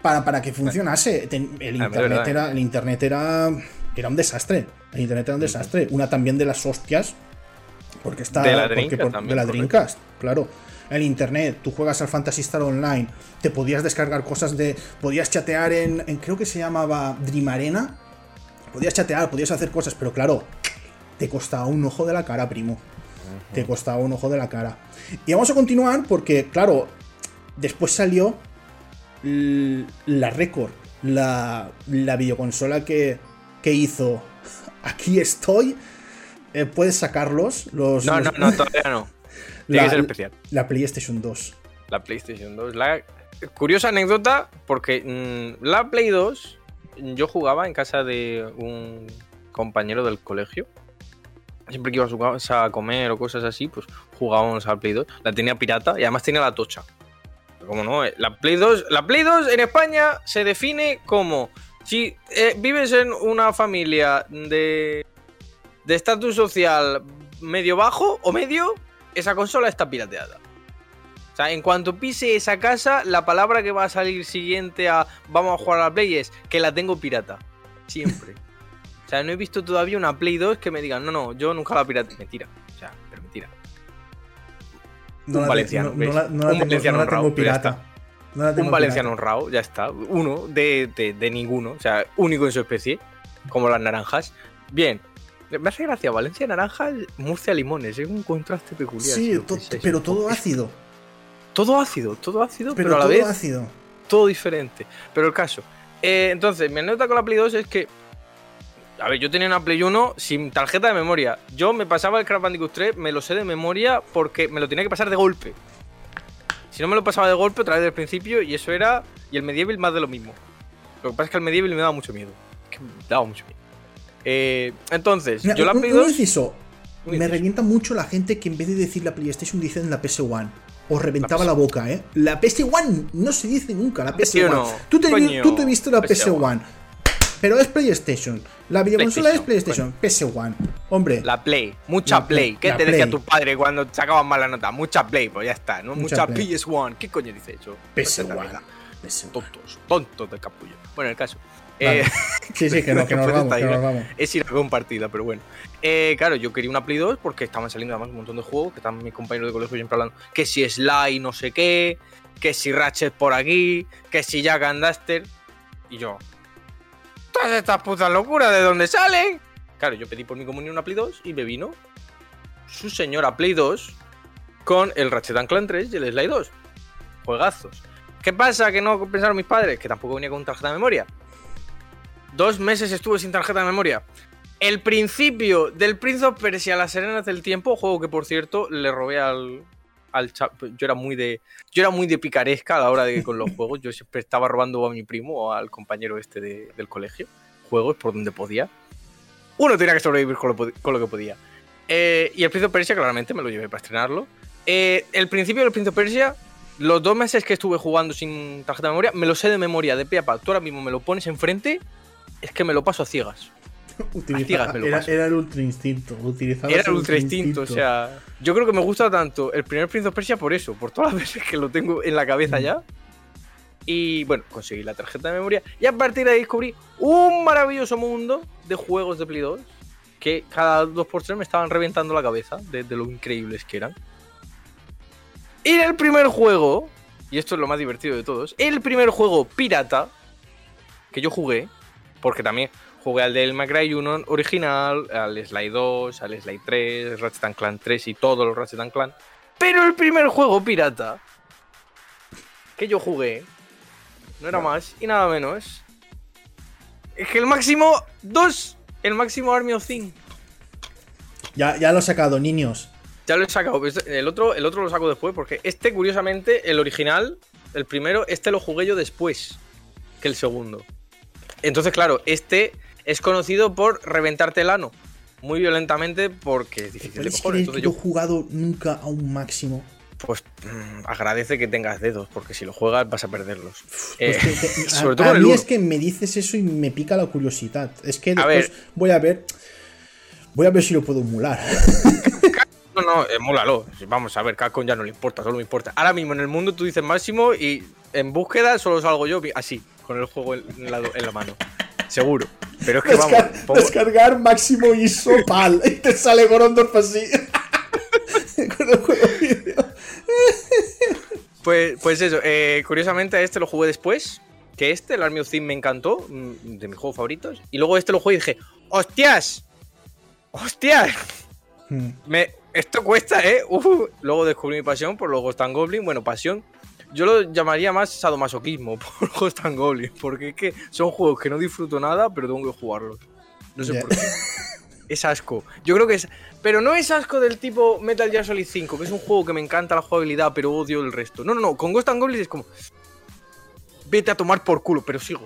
para, para que funcionase. El ah, Internet, era, el Internet era, era un desastre. El Internet era un desastre. Una también de las hostias. Porque está. De la Dreamcast. de la Dreamcast, claro. El internet, tú juegas al Fantasy Star Online, te podías descargar cosas de. Podías chatear en. en creo que se llamaba Dream Arena Podías chatear, podías hacer cosas, pero claro, te costaba un ojo de la cara, primo. Te costaba un ojo de la cara. Y vamos a continuar porque, claro, después salió la Record, la, la videoconsola que, que hizo. Aquí estoy. Eh, puedes sacarlos. Los, no, no, no, todavía no. Tiene que ser especial. La PlayStation 2. La PlayStation 2. La curiosa anécdota, porque mm, la Play 2 yo jugaba en casa de un compañero del colegio. Siempre que iba a su casa a comer o cosas así, pues jugábamos al Play 2. La tenía pirata y además tenía la tocha. Como no, eh, la Play 2, la Play 2 en España se define como si eh, vives en una familia de de estatus social medio bajo o medio, esa consola está pirateada. O sea, en cuanto pise esa casa, la palabra que va a salir siguiente a vamos a jugar a la Play es que la tengo pirata. Siempre. o sea, no he visto todavía una Play 2 que me digan, no, no, yo nunca la pirata. Mentira. O sea, pero mentira. un valenciano. No, un valenciano honrado, pirata. un valenciano honrado, ya está. Uno de, de ninguno. O sea, único en su especie. Como las naranjas. Bien, me hace gracia Valencia naranja, Murcia limones, es un contraste peculiar. Sí, pero todo ácido. Todo ácido, todo ácido, pero, a la vez ácido. todo diferente. Pero el caso. Eh, entonces, mi anécdota con la Play 2 es que. A ver, yo tenía una Play 1 sin tarjeta de memoria. Yo me pasaba el Crash Bandicoot 3, me lo sé de memoria porque me lo tenía que pasar de golpe. Si no me lo pasaba de golpe, otra vez del principio, y eso era. Y el Medieval más de lo mismo. Lo que pasa es que el Medieval me daba mucho miedo. que me daba mucho miedo. Eh, entonces, Mira, yo la un- Play un 2. inciso. Un Me revienta mucho la gente que en vez de decir la PlayStation dicen la PS1. Os reventaba La la, boca, ¿eh? La PS1 no se dice nunca, la PS1. ¿Sí o no? Tú, te, Coño, tú te viste la PS1. PS1. Pero es PlayStation. La videoconsola es PlayStation, PlayStation. PS1. Hombre, La Play, mucha La Play. ¿Qué te decía tu padre cuando sacabas mala nota? Mucha Play, pues ya está, ¿no? Mucha Mucha, Play. PS1. ¿Qué coño dice eso? Pues en PS1. realidad, PS1. Tontos, tontos de capullo. Bueno, el caso. Vale. Eh, Sí, sí, que no, que nos vamos, que nos ¿no? vamos. es ir a compartida, pero bueno. Eh, claro, yo quería una Play 2 porque estaban saliendo además un montón de juegos que están mis compañeros de colegio siempre hablando. Que si Sly no sé qué, que si Ratchet por aquí, que si Jack and Duster. Y yo, todas estas putas locuras, ¿de dónde salen? Claro, yo pedí por mi comunión una Play 2 y me vino su señora Play 2 con el Ratchet and Clank 3 y el Sly 2. Juegazos. ¿Qué pasa que no pensaron mis padres? Que tampoco venía con tarjeta de memoria. Dos meses estuve sin tarjeta de memoria. El principio del Prince of Persia, Las Serenas del Tiempo, juego que por cierto le robé al, al Yo era muy de. Yo era muy de picaresca a la hora de con los juegos. Yo siempre estaba robando a mi primo o al compañero este de- del colegio. Juegos por donde podía. Uno tenía que sobrevivir con lo, con lo que podía. Eh, y el Prince of Persia, claramente, me lo llevé para estrenarlo. Eh, el principio del Prince of Persia, los dos meses que estuve jugando sin tarjeta de memoria, me lo sé de memoria, de pie a pa. Tú ahora mismo me lo pones enfrente, es que me lo paso a ciegas. Utiliza- Artigas me lo era, paso. era el ultra instinto. Era el ultra instinto, o sea. Yo creo que me gusta tanto el primer Prince of Persia por eso, por todas las veces que lo tengo en la cabeza ya. Y bueno, conseguí la tarjeta de memoria. Y a partir de ahí descubrí un maravilloso mundo de juegos de Play 2 que cada 2x3 me estaban reventando la cabeza de, de lo increíbles que eran. Y el primer juego, y esto es lo más divertido de todos, el primer juego pirata que yo jugué, porque también jugué al del McRae 1 original, al Sly 2, al Sly 3, Ratchet and Clank 3 y todos los Ratchet and Clank. Pero el primer juego pirata que yo jugué no era más y nada menos. Es que el máximo 2, el máximo Army of Things. Ya, ya lo he sacado, niños. Ya lo he sacado. este- El otro, el otro lo saco después porque este, curiosamente, el original, el primero, este lo jugué yo después que el segundo. Entonces, claro, este es conocido por reventarte el ano muy violentamente porque es difícil de ¿Puedes cojones. creer que Entonces yo he jugado nunca a un máximo? pues, mm, agradece que tengas dedos porque si lo juegas vas a perderlos. Pues Eh, que- que- sobre a, todo mí es que me dices eso y me pica la curiosidad. Es que A después ver. voy a ver. Voy a ver si lo puedo emular. No, no, emúlalo. Vamos a ver, Capcom ya no le importa, solo me importa. Ahora mismo en el mundo tú dices máximo y en búsqueda solo salgo yo así, con el juego en la, en la mano. Seguro. Pero es que vamos, pongo- Descargar máximo ISO PAL. Y te sale Gorondorf así. Con el juego. Pues, pues eso, eh, curiosamente a este lo jugué después. Que este, el Army of Thieves, me encantó, mm, de mis juegos favoritos. Y luego este lo jugué y dije, ¡hostias! ¡Hostias! Hmm. Me, esto cuesta, ¿eh? Uh, luego descubrí mi pasión por los Ghost and Goblin. Bueno, pasión. Yo lo llamaría más sadomasoquismo por Ghost and Goblin. Porque es que son juegos que no disfruto nada, pero tengo que jugarlos. No sé por qué. Es asco. Yo creo que es. Pero no es asco del tipo Metal Gear Solid 5, que es un juego que me encanta la jugabilidad, pero odio el resto. No, no, no. Con Ghost and Goblin es como. Vete a tomar por culo, pero sigo.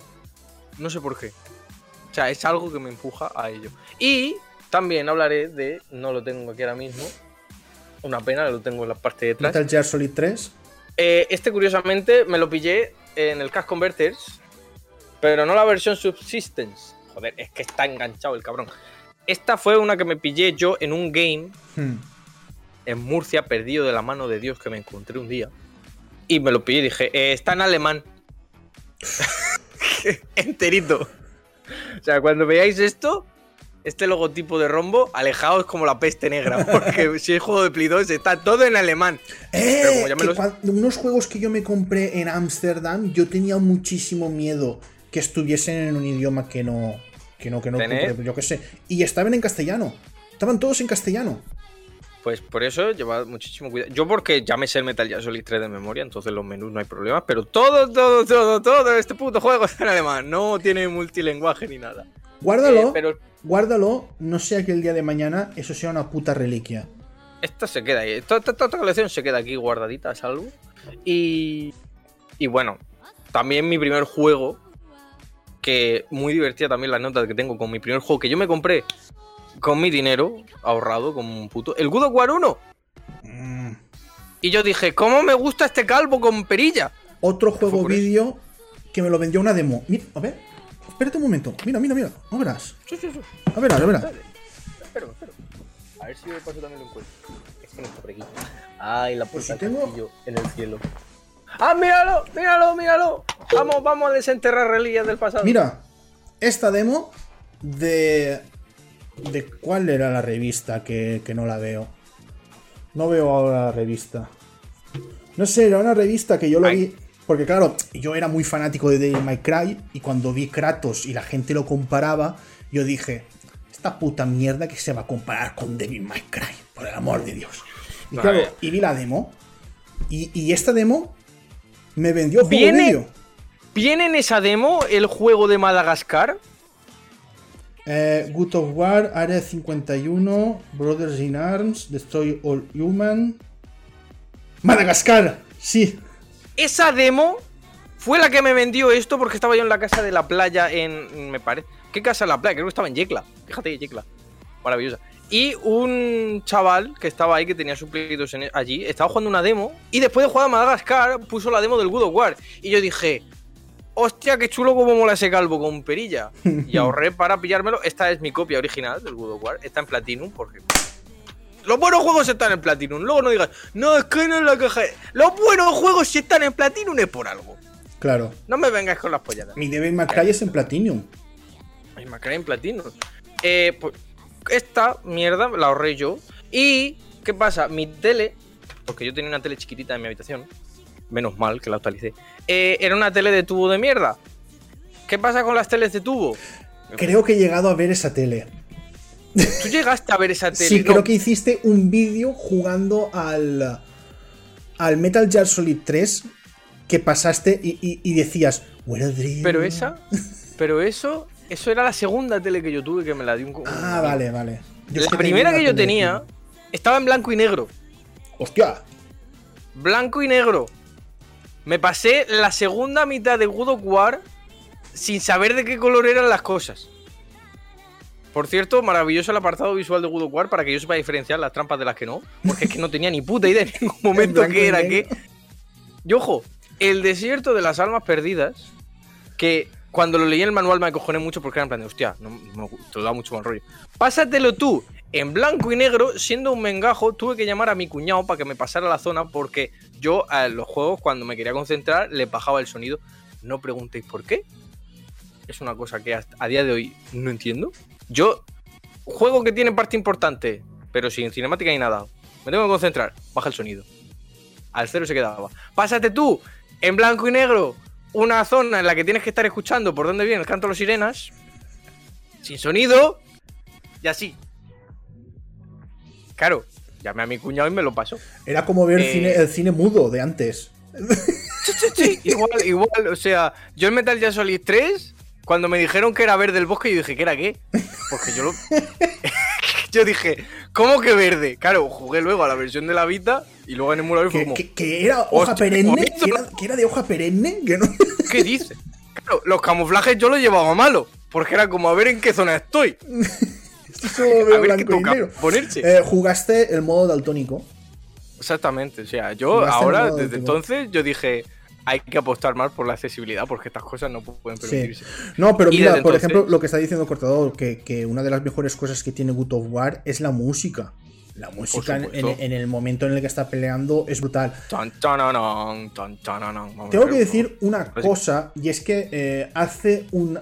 No sé por qué. O sea, es algo que me empuja a ello. Y también hablaré de. No lo tengo aquí ahora mismo. Una pena, lo tengo en la parte de atrás. Metal Gear Solid 3. Eh, este, curiosamente, me lo pillé en el Cash Converters, pero no la versión Subsistence. Joder, es que está enganchado el cabrón. Esta fue una que me pillé yo en un game Hmm. en Murcia, perdido de la mano de Dios que me encontré un día. Y me lo pillé y dije, "Eh, está en alemán. Enterito. O sea, cuando veáis esto, este logotipo de rombo, alejaos como la peste negra. Porque si es juego de Play 2, está todo en alemán. Pero ¡Eh! como ya me que los- cuan- unos juegos que yo me compré en Ámsterdam, yo tenía muchísimo miedo que estuviesen en un idioma que no. Que no, que no. ¿Tener? Yo qué sé. Y estaban en castellano. Estaban todos en castellano. Pues por eso llevad muchísimo cuidado. Yo porque ya me sé el Metal Gear Solid 3 de memoria, entonces los menús no hay problema, pero todo, todo, todo, todo este puto juego está en alemán. No tiene multilenguaje ni nada. Guárdalo. Eh, pero Guárdalo. No sea que el día de mañana eso sea una puta reliquia. esta se queda ahí. Toda, esta colección se queda aquí guardadita a salvo. Y, y bueno, también mi primer juego que muy divertida también la nota que tengo con mi primer juego que yo me compré con mi dinero ahorrado como un puto. El God of War 1. Mm. Y yo dije, ¿cómo me gusta este calvo con perilla? Otro juego vídeo que me lo vendió una demo. Mira, a ver, espérate un momento. Mira, mira, mira. No verás. Sí, sí, sí. A ver, a ver. Espero, espero. A ver si de paso también lo encuentro. Es que no está por aquí. Ay, la puerta si tengo... en el cielo. ¡Ah, míralo! ¡Míralo, míralo! Vamos, vamos a desenterrar reliquias del pasado. Mira, esta demo de ¿De cuál era la revista que, no la veo? No veo ahora la revista. No sé, era una revista que yo lo vi. Porque claro, yo era muy fanático de Devil May Cry y cuando vi Kratos y la gente lo comparaba, yo dije, esta puta mierda que se va a comparar con Devil May Cry, por el amor de Dios. Y claro, y vi la demo. Y, esta demo me vendió juego ¿Viene, ¿Viene en esa demo el juego de Madagascar? Eh, Good of War, Area 51, Brothers in Arms, Destroy All Human. Madagascar, sí. Esa demo fue la que me vendió esto porque estaba yo en la casa de la playa en. Me parece. ¿Qué casa de la playa? Creo que estaba en Yecla. Fíjate, Yecla. Maravillosa. Y un chaval que estaba ahí, que tenía suplidos allí, estaba jugando una demo. Y después de jugar a Madagascar, puso la demo del Good of War. Y yo dije, hostia, qué chulo como mola ese calvo con perilla. Y ahorré para pillármelo. Esta es mi copia original del God of War. Está en Platinum porque... Los buenos juegos están en Platinum. Luego no digas, no, es que no es la caja. Los buenos juegos si están en Platinum es por algo. Claro. No me vengas con las polladas. Mi Devil May Cry es en Platinum. Mi May Cry en Platinum. Eh, pues esta mierda la ahorré yo. Y, ¿qué pasa? Mi tele, porque yo tenía una tele chiquitita en mi habitación, menos mal que la actualicé, eh, era una tele de tubo de mierda. ¿Qué pasa con las teles de tubo? Creo que he llegado a ver esa tele. ¿Tú llegaste a ver esa tele? Sí, creo que hiciste un vídeo jugando al, al Metal Gear Solid 3 que pasaste y, decías, Pero esa, pero eso, eso era la segunda tele que yo tuve que me la dio un. Ah, vale, vale. la primera que yo tenía estaba en blanco y negro. ¡Hostia! Blanco y negro. Me pasé la segunda mitad de God of War sin saber de qué color eran las cosas. Por cierto, maravilloso el apartado visual de God of War para que yo sepa diferenciar las trampas de las que no. Porque es que no tenía ni puta idea en ningún momento qué era qué. Y ojo, el desierto de las almas perdidas, que cuando lo leí en el manual me acojoné mucho porque era en plan de, hostia, no, te da mucho mal rollo. Pásatelo tú en blanco y negro, siendo un mengajo, tuve que llamar a mi cuñado para que me pasara la zona porque yo a los juegos, cuando me quería concentrar, le bajaba el sonido. No preguntéis por qué. Es una cosa que a día de hoy no entiendo. Yo, juego que tiene parte importante, pero sin cinemática ni nada. Me tengo que concentrar, baja el sonido. Al cero se quedaba. Pásate tú, en blanco y negro, una zona en la que tienes que estar escuchando por dónde viene el canto de las sirenas, sin sonido, y así. Claro, llamé a mi cuñado y me lo pasó. Era como ver cine, eh, el cine mudo de antes. Igual, igual. O sea, yo en Metal Gear Solid 3, cuando me dijeron que era verde el bosque, yo dije, ¿qué era qué? Porque yo lo. yo dije, ¿cómo que verde? Claro, jugué luego a la versión de la Vita y luego en emulador fue como. ¿Que, era hoja perenne? ¿Que era, de hoja perenne? ¿Qué dice? Claro, los camuflajes yo los llevaba malo. Porque era como a ver en qué zona estoy. Eh, jugaste el modo daltónico. Exactamente, o sea, yo ahora, desde entonces, yo dije, hay que apostar más por la accesibilidad porque estas cosas no pueden permitirse. No, pero mira, por ejemplo, lo que está diciendo Cortador, que, una de las mejores cosas que tiene Good of War es la música. La música en, el momento en el que está peleando es brutal. Tengo que decir una cosa, y es que eh, hace un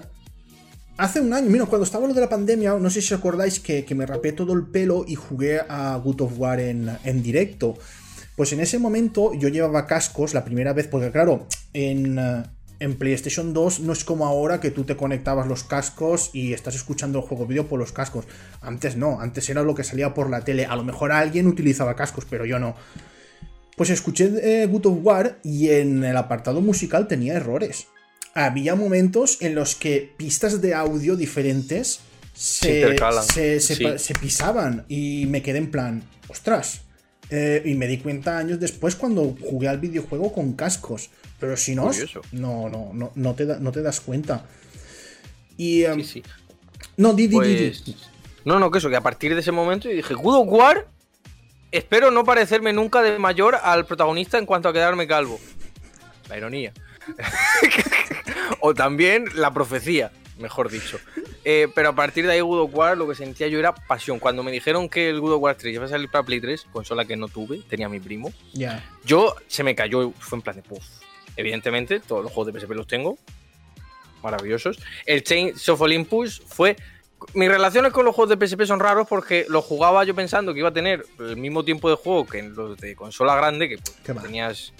Hace un año, mira, cuando estaba lo de la pandemia, no sé si os acordáis que, me rapé todo el pelo y jugué a Good of War en, directo. Pues en ese momento yo llevaba cascos la primera vez, porque claro, en, en, PlayStation 2 no es como ahora que tú te conectabas los cascos y estás escuchando el juego vídeo por los cascos. Antes no, antes era lo que salía por la tele. A lo mejor alguien utilizaba cascos, pero yo no. Pues escuché eh, Good of War y en el apartado musical tenía errores había momentos en los que pistas de audio diferentes se, se, pisaban y me quedé en plan, ostras. Eh, y me di cuenta años después cuando jugué al videojuego con cascos. Pero si no, no, no, no, te no te das cuenta. Y. Sí, sí. No, di, di, di, di. Pues, no, no, que eso, que a partir de ese momento yo dije, God of War, espero no parecerme nunca de mayor al protagonista en cuanto a quedarme calvo. La ironía. o también la profecía, mejor dicho. Eh, pero a partir de ahí God of War lo que sentía yo era pasión. Cuando me dijeron que el God of War 3 iba a salir para Play 3, consola que no tuve, tenía mi primo, Ya. yo se me cayó, fue en plan de puff. Evidentemente, todos los juegos de PSP los tengo. Maravillosos. El Chains of Olympus fue. Mis relaciones con los juegos de PSP son raros porque los jugaba yo pensando que iba a tener el mismo tiempo de juego que en los de consola grande, que pues, tenías.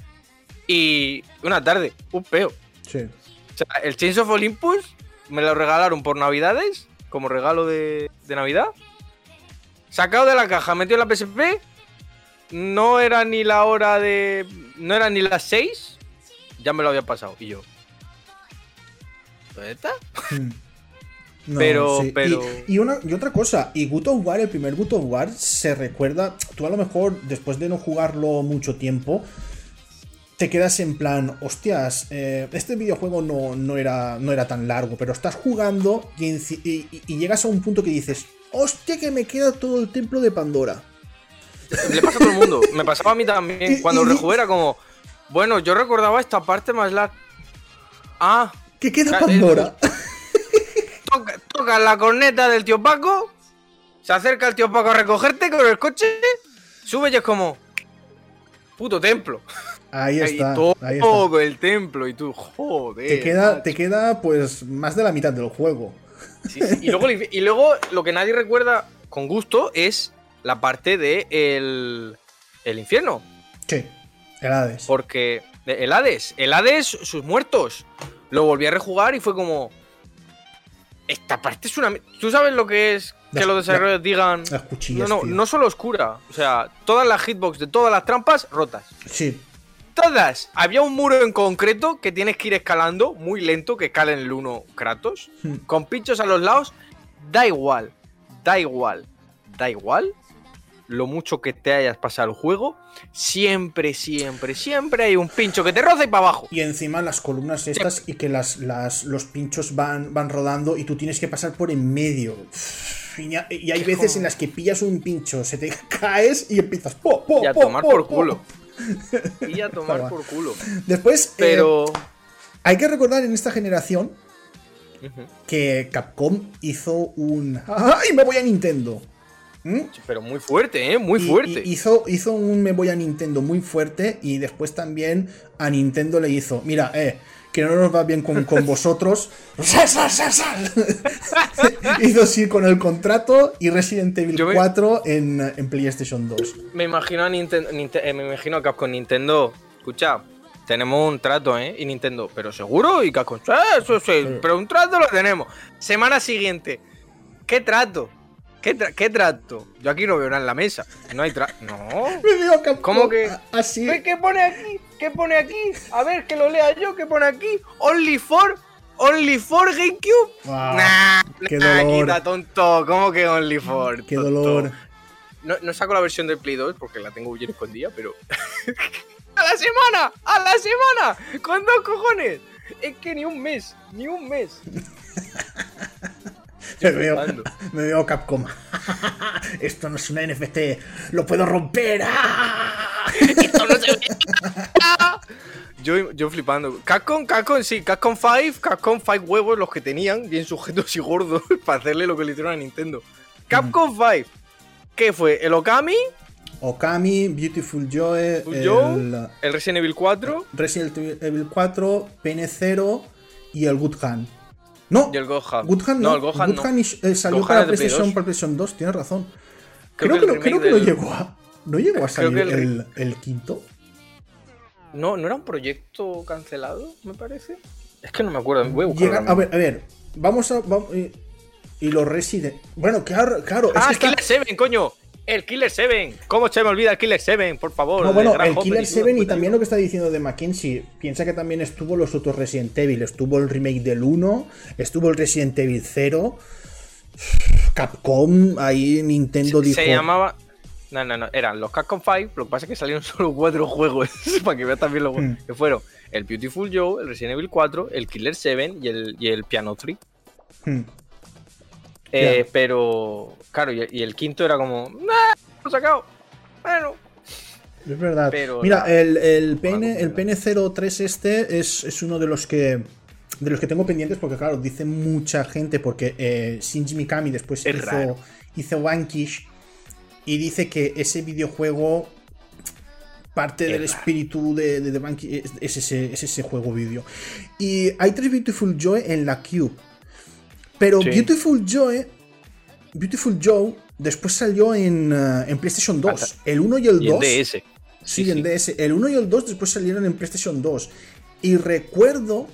Y una tarde, un peo. Sí. O sea, el Chains of Olympus me lo regalaron por Navidades, como regalo de, de Navidad. Sacado de la caja, metido en la PSP. No era ni la hora de. No era ni las 6. Ya me lo había pasado. Y yo. ¿Dónde está? Mm. No, Pero- sí. pero- Y, y una, y otra cosa, y Good of War, el primer Good of War, se recuerda. Tú a lo mejor, después de no jugarlo mucho tiempo, te quedas en plan, hostias, eh, este videojuego no, no, era, no era tan largo, pero estás jugando y, llegas a un punto que dices, hostia, que me queda todo el templo de Pandora. Le pasa a todo el mundo. Me pasaba a mí también. Cuando y- rejugué era como. Bueno, yo recordaba esta parte más la. Ah, ¿Qué queda Pandora? toca, toca la corneta del tío Paco, se acerca el tío Paco a recogerte con el coche, sube y es como. Puto templo. Ahí Y está. todo Ahí está. el templo y tú, joder. Te queda, macho. te queda, pues, más de la mitad del juego. Sí, sí. Y, luego, y luego lo que nadie recuerda con gusto es la parte de el, el infierno. Sí, el Hades. Porque el Hades, el Hades, sus muertos. Lo volví a rejugar y fue como. Esta parte es una. ¿Tú sabes lo que es que Las- los desarrolladores digan. Las No, cuchillas. no, tío. no solo oscura. O sea, todas las hitbox de todas las trampas rotas. Sí, Todas. Había un muro en concreto que tienes que ir escalando, muy lento, que escala en el 1 Kratos. Hmm. Con pinchos a los lados. Da igual. Da igual. Da igual. Lo mucho que te hayas pasado el juego. Siempre, siempre, siempre hay un pincho que te roza y para abajo. Y encima las columnas estas y que las, las, los pinchos van, van rodando y tú tienes que pasar por en medio. Y, hay Qué veces joder. en las que pillas un pincho, se te caes y empiezas. po, po, Y a po, tomar po, por po. Y a tomar Toma. por culo. Después, eh, Pero. hay que recordar en esta generación que Capcom hizo un. ¡Ay, me voy a Nintendo! ¿Mm? Pero muy fuerte, ¿eh? Muy Y- fuerte. y hizo, hizo un me voy a Nintendo muy fuerte y después también a Nintendo le hizo, mira, eh, que no nos va bien con, con vosotros. Hizo así con el contrato y Resident Evil me- 4 en, en PlayStation 2. Me imagino a Nintendo, me imagino a Capcom Nintendo. Escucha, tenemos un trato, ¿eh? Y Nintendo, pero seguro y Capcom, sí, sí, sí, pero un trato lo tenemos. Semana siguiente, ¿qué trato? ¿Qué, tra- qué trato? Yo aquí no veo nada en la mesa. No hay trato. No. Me veo a Capcom ¿Cómo que? así. ¿Qué, qué pone aquí? ¿Qué pone aquí? A ver, que lo lea yo. ¿Qué pone aquí? Only for, only for GameCube. Wow, nah, qué nah, dolor. quita, tonto. ¿Cómo que only for? Qué tonto? dolor. No, no saco la versión del Play 2 porque la tengo bien escondida, pero. ¡A la semana! ¡A la semana! ¿Con dos cojones? Es que ni un mes, ni un mes. Me veo, me veo Capcom. Esto no es una NFT, lo puedo romper. Esto no se ve. Yo, yo flipando. Capcom, Capcom, sí, Capcom 5, Capcom 5 huevos los que tenían, bien sujetos y gordos, para hacerle lo que le hicieron a Nintendo. Capcom 5, ¿qué fue? ¿El Okami? Okami, Beautiful Joe, Beautiful el Joe, ¿El Resident Evil 4? Resident Evil 4, PN0 y el Good Hand. No, Y el Gohan. Good Hand no, el Gohan Good no. Eh, salió Gohan para es PlayStation, 2. para PlayStation 2, tienes razón. Creo Creo, que que, no, creo que no llegó a. ¿No llegó a salir que el el, el quinto? No, ¿no era un proyecto cancelado, me parece? Es que no me acuerdo, voy a Llega- a ver, a ver. Vamos a. vamos- y, y los Resident. Bueno, claro, claro. es ¡Ah, que el está- Killer 7, coño! ¡El Killer 7! ¿Cómo se me olvida el Killer 7, por favor? No, bueno, el Hopper Killer y 7 y también lo que está diciendo de Mackenzie. Piensa que también estuvo los otros Resident Evil. Estuvo el remake del 1, estuvo el Resident Evil 0. Capcom, ahí Nintendo Se, dijo. se llamaba. No, no, no. Eran los Capcom 5. Lo que pasa es que salieron solo cuatro juegos. para que veas también los Hmm. Que fueron el Beautiful Joe, el Resident Evil 4, el Killer 7 y el, y el Piano 3. Hmm. Eh. Pero, claro, y, y el quinto era como, ¡nah! Lo sacado. Bueno, Es verdad. Pero Mira, la- el, el PN, el PN03 este es, es uno de los que de los que tengo pendientes porque claro, dice mucha gente porque eh, Shinji Mikami después Es hizo, raro. hizo Wankish y dice que ese videojuego parte Es del raro. espíritu de, de, de Wankish es, es ese, es ese juego vídeo. Y hay tres Beautiful Joy en la Cube. Pero Sí. Beautiful Joy Beautiful Joe después salió en, eh, en PlayStation 2. Hasta- El 1 y el y 2. en DS. Sí, Sí, en. DS. El 1 y el 2 después salieron en PlayStation 2. Y recuerdo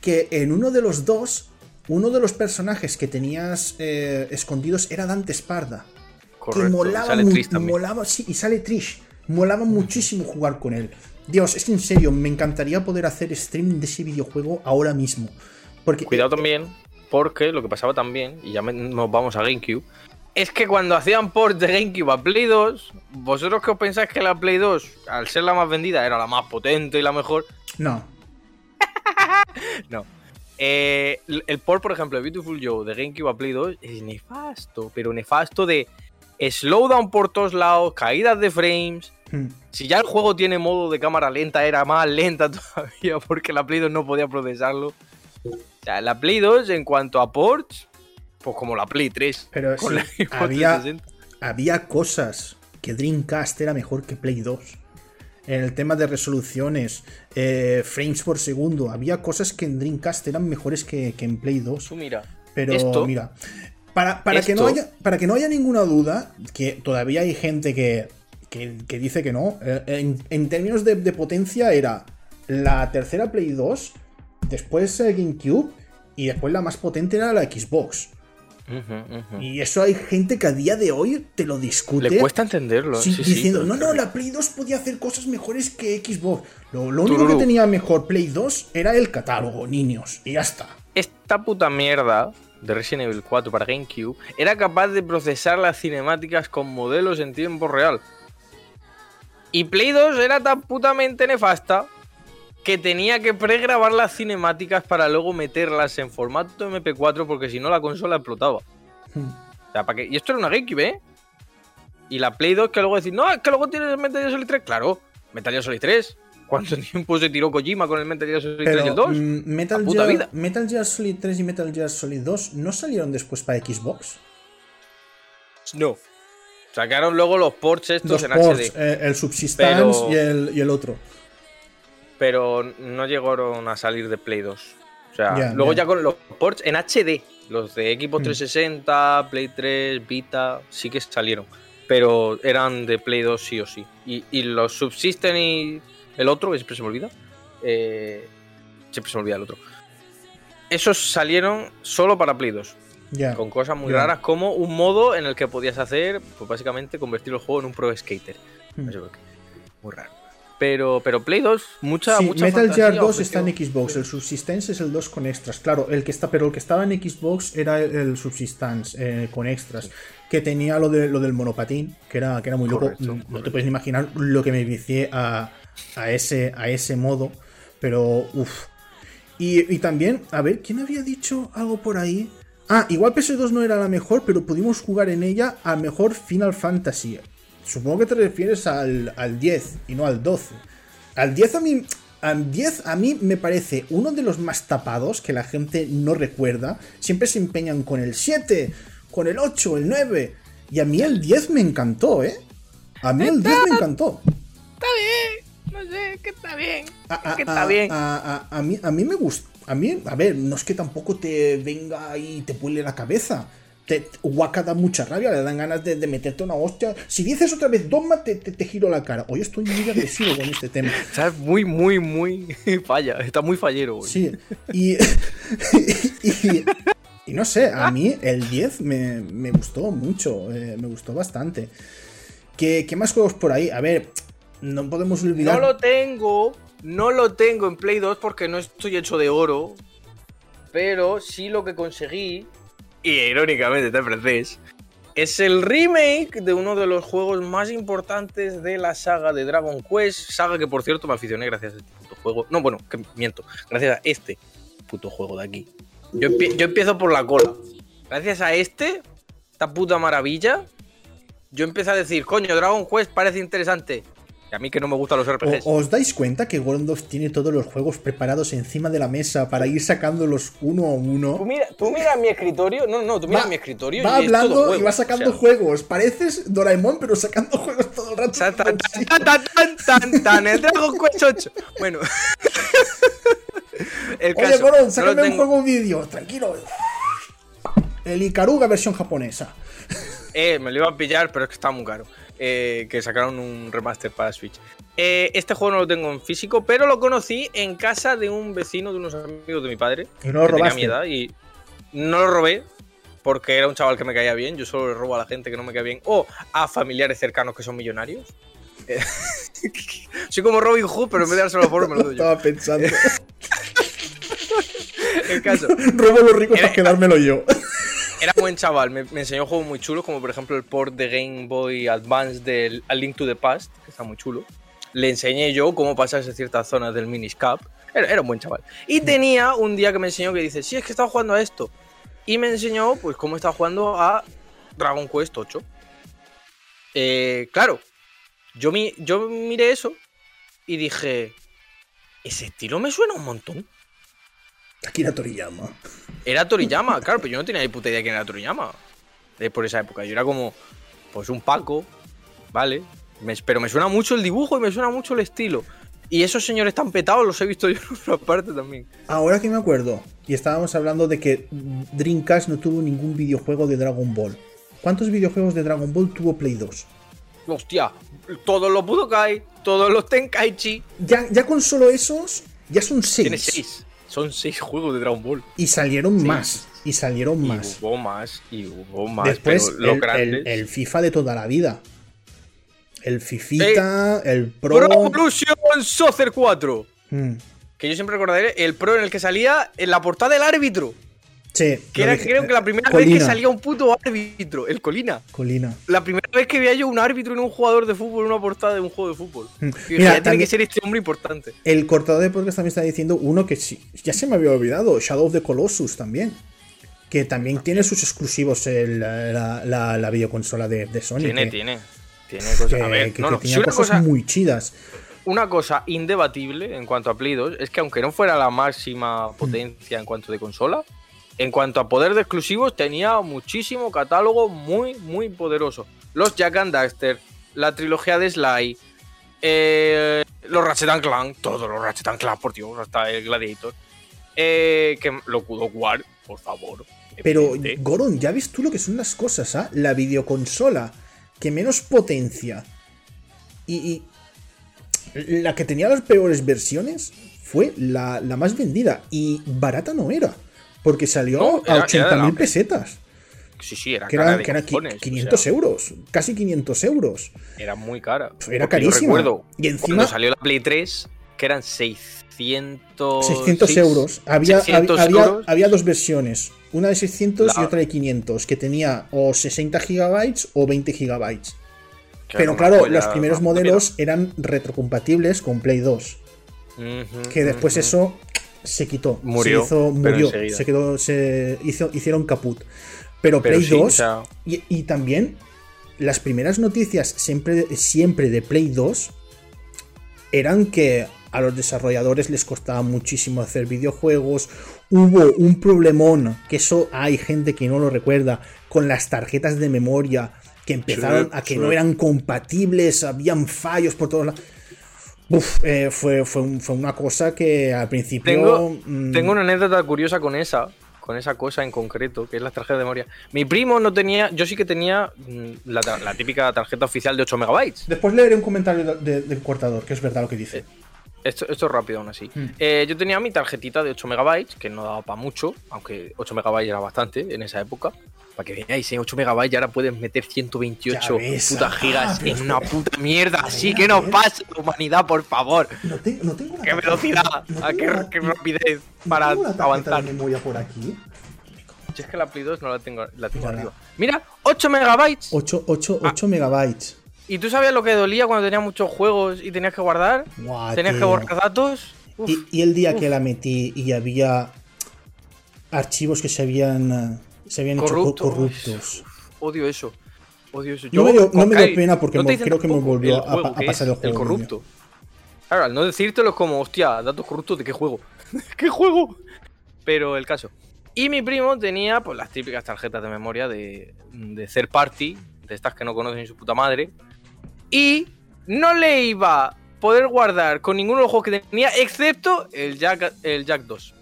que en uno de los dos, uno de los personajes que tenías eh, escondidos era Dante Sparda. Que Correcto. molaba, Sale Trish también. molaba, sí, y sale Trish. Molaba muchísimo jugar con él. Dios, es que en serio, me encantaría poder hacer streaming de ese videojuego ahora mismo. Porque Cuidado también, porque lo que pasaba también, y ya me- nos vamos a GameCube, es que cuando hacían ports de GameCube a Play 2, vosotros que os pensáis que la Play 2, al ser la más vendida, era la más potente y la mejor, No. no. Eh, el el port, por ejemplo, de Beautiful Joe de GameCube a Play 2 es nefasto, pero nefasto de slowdown por todos lados, caídas de frames. Hmm. Si ya el juego tiene modo de cámara lenta, era más lenta todavía porque la Play 2 no podía procesarlo. O sea, la Play 2 en cuanto a ports, pues como la Play 3. Pero con sí, la Xbox había, 360. había cosas que Dreamcast era mejor que Play 2. En el tema de resoluciones, eh, frames por segundo, había cosas que en Dreamcast eran mejores que, que en Play 2. Tú mira, Pero esto- mira, para, para que no haya, para que no haya ninguna duda, que todavía hay gente que, que- que dice que no, eh, en, en términos de, de potencia era la tercera Play 2, después eh, GameCube y después la más potente era la Xbox. Y eso hay gente que a día de hoy te lo discute. le cuesta entenderlo. Sí, diciendo, no, no, la Play 2 podía hacer cosas mejores que Xbox. Lo, lo único que tenía mejor Play 2 era el catálogo, niños. Y ya está. Esta puta mierda de Resident Evil 4 para GameCube era capaz de procesar las cinemáticas con modelos en tiempo real. Y Play 2 era tan putamente nefasta que tenía que pregrabar las cinemáticas para luego meterlas en formato MP4 porque si no la consola explotaba. Hmm. O sea, ¿para qué? Y esto era una GameCube, ¿eh? Y la Play 2 que luego decir, no, es que luego tienes Metal Gear Solid 3. Claro, Metal Gear Solid 3. ¿Cuánto tiempo se tiró Kojima con el Metal Gear Solid 3 y el Pero 2? mm, Metal, puta Gear, vida. Metal Gear Solid 3 y Metal Gear Solid 2 no salieron después para Xbox. No. Sacaron luego los ports estos Dos en ports, HD, eh, el Subsistence Pero- y, el, y el otro. Pero no llegaron a salir de Play 2. O sea, luego ya. ya con los ports en HD, los de Xbox Hmm. 360, Play 3, Vita, sí que salieron. Pero eran de Play 2 sí o sí. Y, y los Subsisten y el otro, que siempre se me olvida. eh, siempre se me olvida el otro. Esos salieron solo para Play 2. Ya. Con cosas muy raras como un modo en el que podías hacer, pues básicamente convertir el juego en un pro skater. Hmm. Muy raro. Pero, pero Play 2, mucha, Sí, mucha Metal Gear fantasía 2 ofreció. está en Xbox, el Subsistence es el 2 con extras. Claro, el que está, pero el que estaba en Xbox era el, el Subsistence eh, con extras. Que tenía lo, de, lo del monopatín, que era, que era muy Correcto, loco. No te puedes ni imaginar lo que me vicié a, a, ese, a ese modo. Pero, uff. Y, y también, a ver, ¿quién había dicho algo por ahí? Ah, igual PS2 no era la mejor, pero pudimos jugar en ella a mejor Final Fantasy. Supongo que te refieres al, al 10 y no al 12. Al 10 a mí. Al 10 a mí me parece uno de los más tapados que la gente no recuerda. Siempre se empeñan con el 7, con el 8, el 9. Y a mí el 10 me encantó, ¿eh? A mí el 10 me encantó. Está bien, no sé, que está bien. A, a- que está a- bien. A, mí, a mí me gusta. A mí, a ver, no es que tampoco te venga y te vuele la cabeza. Te, Waka da mucha rabia, le dan ganas de, de meterte una hostia. Si dices otra vez Dogma, te, te, te giro la cara. Hoy estoy muy agresivo con este tema. Está muy, muy, muy falla. Está muy fallero, güey. Sí, y, y, y no sé, a mí el 10 me, me gustó mucho, eh, me gustó bastante. ¿Qué, ¿Qué más juegos por ahí? A ver, no podemos olvidar. No lo tengo, no lo tengo en Play 2 porque no estoy hecho de oro. Pero sí lo que conseguí, y irónicamente está en francés, es el remake de uno de los juegos más importantes de la saga de Dragon Quest. Saga que por cierto me aficioné gracias a este puto juego. No, bueno, que miento, gracias a este puto juego de aquí. Yo, yo empiezo por la cola. Gracias a este, esta puta maravilla, yo empecé a decir, coño, Dragon Quest parece interesante. Y a mí que no me gustan los RPGs. ¿Os dais cuenta que Gorondov tiene todos los juegos preparados encima de la mesa para ir sacándolos uno a uno? Tú mira, tú mira mi escritorio. No, no, tú mira mi escritorio. Va hablando y va sacando juegos. Pareces Doraemon, pero sacando juegos todo el rato. Tan, tan, tan, tan, tan, el Dragon Quest 8. Bueno. el Oye, Goron, sácame un juego vídeo. Tranquilo. El Ikaruga versión japonesa. Eh, me lo iba a pillar, pero es que está muy caro. Eh, que sacaron un remaster para Switch. Eh, este juego no lo tengo en físico, pero lo conocí en casa de un vecino de unos amigos de mi padre. Y no lo robaste. y no lo robé porque era un chaval que me caía bien. Yo solo le robo a la gente que no me cae bien o a familiares cercanos que son millonarios. Soy como Robin Hood, pero en vez de dárselo a por me lo doy yo. Estaba pensando. el caso. Robo los ricos para quedármelo yo. Era buen chaval, me, enseñó juegos muy chulos, como por ejemplo el port de Game Boy Advance del A Link to the Past, que está muy chulo. Le enseñé yo cómo pasarse ciertas zonas del Miniscap. Era, era un buen chaval. Y tenía un día que me enseñó que dice, sí, es que estaba jugando a esto. Y me enseñó, pues, cómo estaba jugando a Dragon Quest 8. Eh, claro, yo, mi, yo miré eso y dije, ese estilo me suena un montón. Akira Toriyama. Era Toriyama, claro, pero yo no tenía ni puta idea de quién era Toriyama. De por esa época. Yo era como, pues un Paco, ¿vale? pero me suena mucho el dibujo y me suena mucho el estilo. Y esos señores tan petados los he visto yo en otra parte también. Ahora que me acuerdo, y estábamos hablando de que Dreamcast no tuvo ningún videojuego de Dragon Ball. ¿Cuántos videojuegos de Dragon Ball tuvo Play 2? Hostia, todos los Budokai, todos los Tenkaichi. Ya, ya con solo esos, ya son seis. Tiene seis. Son seis juegos de Dragon Ball. Y salieron más. Y salieron más. Y hubo más. Y hubo más. Después, el, FIFA de toda la vida. El Fifita, el Pro. Pro Evolution Soccer 4. Hmm. Que yo siempre recordaré el Pro en el que salía en la portada del árbitro. Sí. Que era, creo que la primera vez que salía un puto árbitro, el Colina. Colina. La primera vez que veía yo un árbitro en un jugador de fútbol, en una portada de un juego de fútbol. Mm. Mira, tiene que ser este hombre importante. El cortador de podcast también está diciendo uno que sí, ya se me había olvidado, Shadow of the Colossus también. Que también tiene sus exclusivos en la, videoconsola de, de, Sony. Tiene, tiene. Tiene cosas. Que, a ver, tenía cosas muy chidas una cosa indebatible en cuanto a Play 2 es que aunque no fuera la máxima potencia en cuanto de consola, en cuanto a poder de exclusivos, tenía muchísimo catálogo muy, muy poderoso. Los Jack and Daxter, la trilogía de Sly, eh, los Ratchet Clank, todos los Ratchet Clank, por Dios, hasta el Gladiator. Eh, que lo pudo jugar, por favor. Pero, Goron, ya ves tú lo que son las cosas, ¿ah? La videoconsola que menos potencia y, la que tenía las peores versiones fue la, la más vendida y barata no era. Porque salió a 80.000 pesetas. Sí, sí, era que cara que era 500 euros, casi 500 euros. Era muy cara. Era carísima. recuerdo, y encima cuando salió la Play 3, que eran 600, 600 euros. Había, había, había, dos versiones, una de 600 y otra de 500, que tenía o 60 gigabytes o 20 gigabytes. Pero claro, los primeros modelos eran retrocompatibles con Play 2. que después eso se quitó. Murió. Se hizo, murió. Se quedó. Se hizo, hicieron caput. Pero, Play 2. Y, también las primeras noticias siempre, siempre de Play 2 eran que a los desarrolladores les costaba muchísimo hacer videojuegos. Hubo un problemón, que eso hay gente que no lo recuerda, con las tarjetas de memoria que empezaron a que no eran compatibles, habían fallos por todos lados. Uf, eh, fue, fue, una cosa que al principio. Tengo, mm, tengo, una anécdota curiosa con esa, con esa cosa en concreto, que es la tarjeta de memoria. Mi primo no tenía, yo sí que tenía mm, la, típica tarjeta oficial de 8 megabytes. Después leeré un comentario del cortador, que es verdad lo que dice. Esto, esto, es rápido aún así. Mm. Eh, yo tenía mi tarjetita de 8 megabytes, que no daba para mucho, aunque 8 megabytes era bastante en esa época. Para que veáis, en 8 megabytes ya ahora puedes meter 128 putas gigas en una puta mierda. Así que no pasa, humanidad, por favor. No, no tengo ¿Qué velocidad? ¿A qué, rapidez para avanzar? memoria por aquí? Si es que la Play 2 no la tengo, la tengo arriba. Mira, 8 megabytes. 8, 8, 8 megabytes. ¿Y tú sabías lo que dolía cuando tenías muchos juegos y tenías que guardar? tenías que borrar datos. Y, el día que la metí y había archivos que se habían, eh, se habían hecho corruptos. Odio eso. Odio eso. no, me dio, pena porque creo que me volvió a, pasar el juego. El corrupto. Claro, al no decírtelo es como, hostia, datos corruptos de qué juego. ¿Qué juego? Pero el caso. Y mi primo tenía pues las típicas tarjetas de memoria de, de third party, de estas que no conocen ni su puta madre. Y no le iba a poder guardar con ninguno de los juegos que tenía, excepto el Jack, el Jack 2.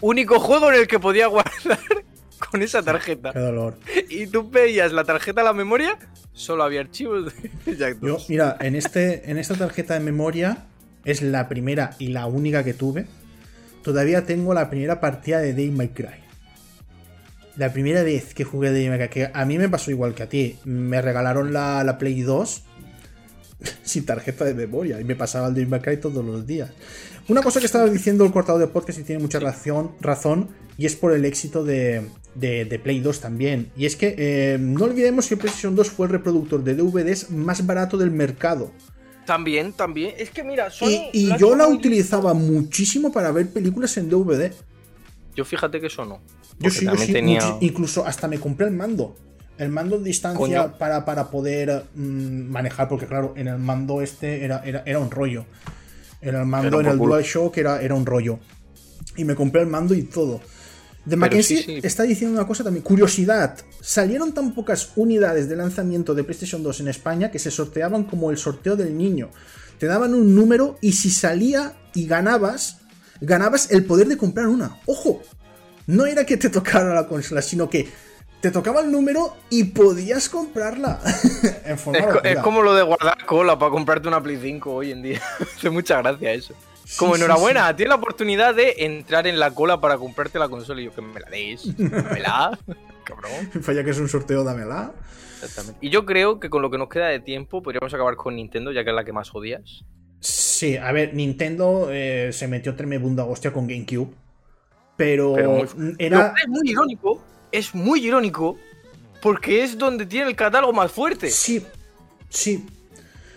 Único juego en el que podía guardar con esa tarjeta. Qué dolor. Y tú veías la tarjeta a la memoria, solo había archivos de Jack 2. Yo, mira, en, este, en esta tarjeta de memoria es la primera y la única que tuve. Todavía tengo la primera partida de Day My Cry. La primera vez que jugué My Cry, que a mí me pasó igual que a ti. Me regalaron la, la Play 2 sin tarjeta de memoria y me pasaba el Cry todos los días. Una cosa que estaba diciendo el cortado de podcast y tiene mucha razón, razón y es por el éxito de, de, Play 2 también. Y es que eh, no olvidemos que PlayStation 2 fue el reproductor de DVDs más barato del mercado. También, también. Es que mira, Y, yo la utilizaba muchísimo para ver películas en DVD. Yo fíjate que eso no. Yo sí, yo sí. Incluso hasta me compré el mando. El mando de distancia para, para, poder mm, manejar, porque claro, en el mando este era, era, era un rollo. En el mando, en el DualShock era, era un rollo. Y me compré el mando y todo. De Mackenzie está diciendo una cosa también. Curiosidad. Salieron tan pocas unidades de lanzamiento de PlayStation 2 en España que se sorteaban como el sorteo del niño. Te daban un número y si salía y ganabas, ganabas el poder de comprar una. ¡Ojo! No era que te tocara la consola, sino que te tocaba el número y podías comprarla. es, como lo de guardar cola para comprarte una Play 5 hoy en día. Hace mucha gracia eso. como enhorabuena, tienes la oportunidad de entrar en la cola para comprarte la consola y yo que me la deis. Dámela, cabrón. Falla que es un sorteo, dámela. Exactamente. Y yo creo que con lo que nos queda de tiempo podríamos acabar con Nintendo, ya que es la que más odias. Sí, a ver, Nintendo eh, se metió tremenda hostia con GameCube. Pero, era. es muy irónico es muy irónico porque es donde tiene el catálogo más fuerte. Sí, sí.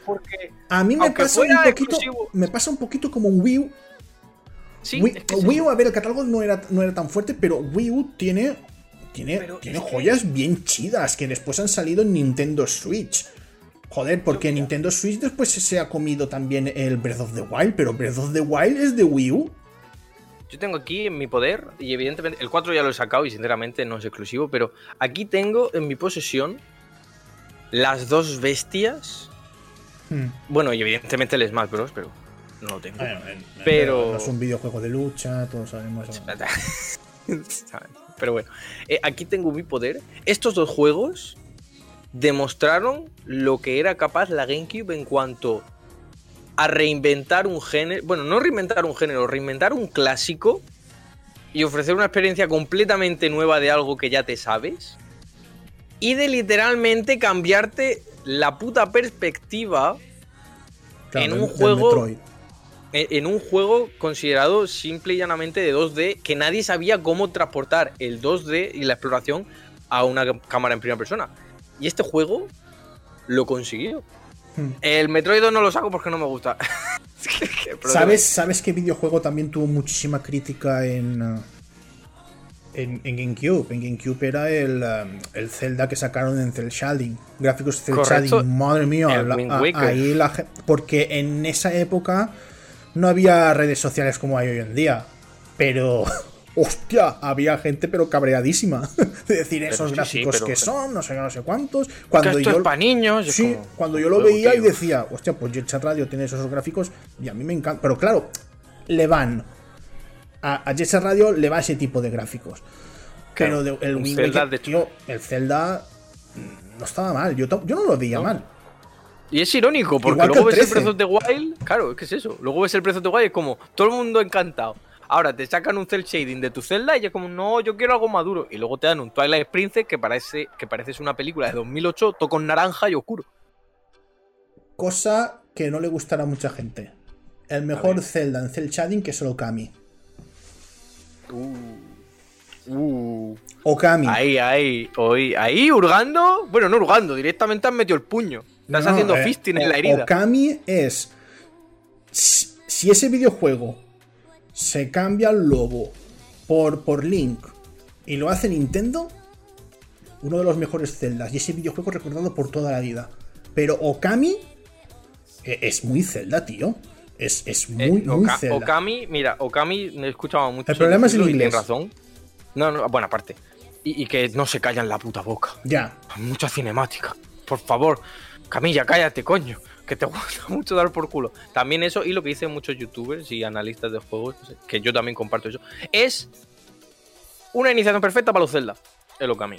Porque a mí me pasa un poquito, me pasa un poquito como Wii U. Sí, Wii, U, a ver, el catálogo no era, no era tan fuerte, pero Wii U tiene, tiene, tiene joyas bien chidas que después han salido en Nintendo Switch. Joder, porque Nintendo Switch después se ha comido también el Breath of the Wild, pero Breath of the Wild es de Wii U. Yo tengo aquí en mi poder, y evidentemente el 4 ya lo he sacado y sinceramente no es exclusivo, pero aquí tengo en mi posesión las dos bestias. Hmm. Bueno, y evidentemente el Smash Bros, pero no lo tengo. pero... No es un videojuego de lucha, todos sabemos. pero bueno, eh, aquí tengo mi poder. Estos dos juegos demostraron lo que era capaz la GameCube en cuanto a reinventar un género, bueno, no reinventar un género, reinventar un clásico y ofrecer una experiencia completamente nueva de algo que ya te sabes y de literalmente cambiarte la puta perspectiva en un juego en un juego considerado simple y llanamente de 2D que nadie sabía cómo transportar el 2D y la exploración a una cámara en primera persona. Y este juego lo consiguió. El Metroid no lo saco porque no me gusta. ¿Sabes, ¿Sabes qué videojuego también tuvo muchísima crítica en, uh, en, GameCube? En GameCube era el, um, el Zelda que sacaron en Cell Shading. Gráficos Cell Shading. Madre mía. ahí porque en esa época no había redes sociales como hay hoy en día. Pero hostia, había gente pero cabreadísima de decir esos gráficos que son, no sé no sé cuántos. Cuando yo, es para niños. Sí, cuando yo lo veía y decía, hostia, pues Jet Set Radio tiene esos gráficos y a mí me encanta. Pero claro, le van. A, a Jet Set Radio le va ese tipo de gráficos. pero el Zelda, de tío, el Zelda mm, no estaba mal. Yo, yo no lo veía mal. Y es irónico, porque luego ves el precio de Wild. Claro, es que es eso. Luego ves el precio de Wild y es como todo el mundo encantado. Ahora te sacan un cel shading de tu celda y es como, no, yo quiero algo maduro. Y luego te dan un Twilight Princess que parece que parece una película de 2008, todo con naranja y oscuro. Cosa que no le gustará a mucha gente. El mejor Zelda en cel shading que solo Kami. Uh, uh. Okami. Ahí, ahí, hoy, ahí hurgando. Bueno, no hurgando, directamente has metido el puño. Estás haciendo eh, fisting en la herida. Okami es. Si ese videojuego se cambia el lobo por, por Link y lo hace Nintendo, uno de los mejores Zeldas. Y ese videojuego recordado por toda la vida. Pero Okami eh, es muy Zelda, tío. Es, es Eh, muy, Oka- Zelda. Okami, mira, Okami me he escuchado mucho. El problema es y inglés. razón. No, no, bueno, aparte. Y, y que no se callan la puta boca. Ya. Mucha cinemática. Por favor, Camilla, cállate, coño. Que te gusta mucho dar por culo. También eso, y lo que dicen muchos youtubers y analistas de juegos, que yo también comparto eso, es una iniciación perfecta para los Zelda, el Okami.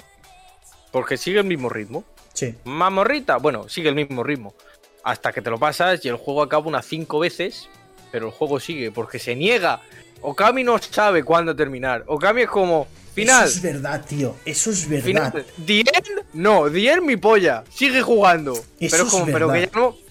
Porque sigue el mismo ritmo. Sí. Mamorrita, bueno, sigue el mismo ritmo. Hasta que te lo pasas y el juego acaba unas 5 veces, pero el juego sigue porque se niega. Okami no sabe cuándo terminar. Okami es como, final, Eso es verdad, tío. Eso es verdad. final. The End, no, The End mi polla. Sigue jugando. Eso pero es como, pero que ya no.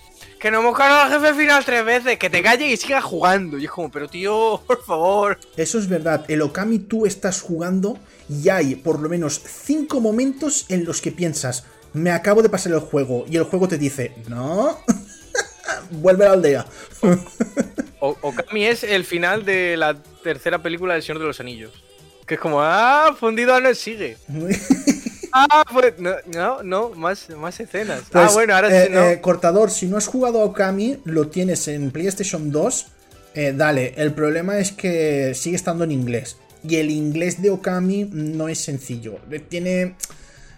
Que no hemos ganado al jefe final tres veces, que te calles y sigas jugando. Y es como, pero tío, por favor. Eso es verdad. El Okami tú estás jugando y hay por lo menos cinco momentos en los que piensas, me acabo de pasar el juego. Y el juego te dice, no. Vuelve a la aldea. O- Okami es el final de la tercera película del Señor de los Anillos. Que es como, ah, fundido no sigue. Ah, pues no, no, no, más, más escenas. ah, Pues, bueno, ahora eh, sí, no. eh, cortador, si no has jugado a Okami, lo tienes en PlayStation 2. eh, dale, el problema es que sigue estando en inglés. Y el inglés de Okami no es sencillo. Eh, Tiene.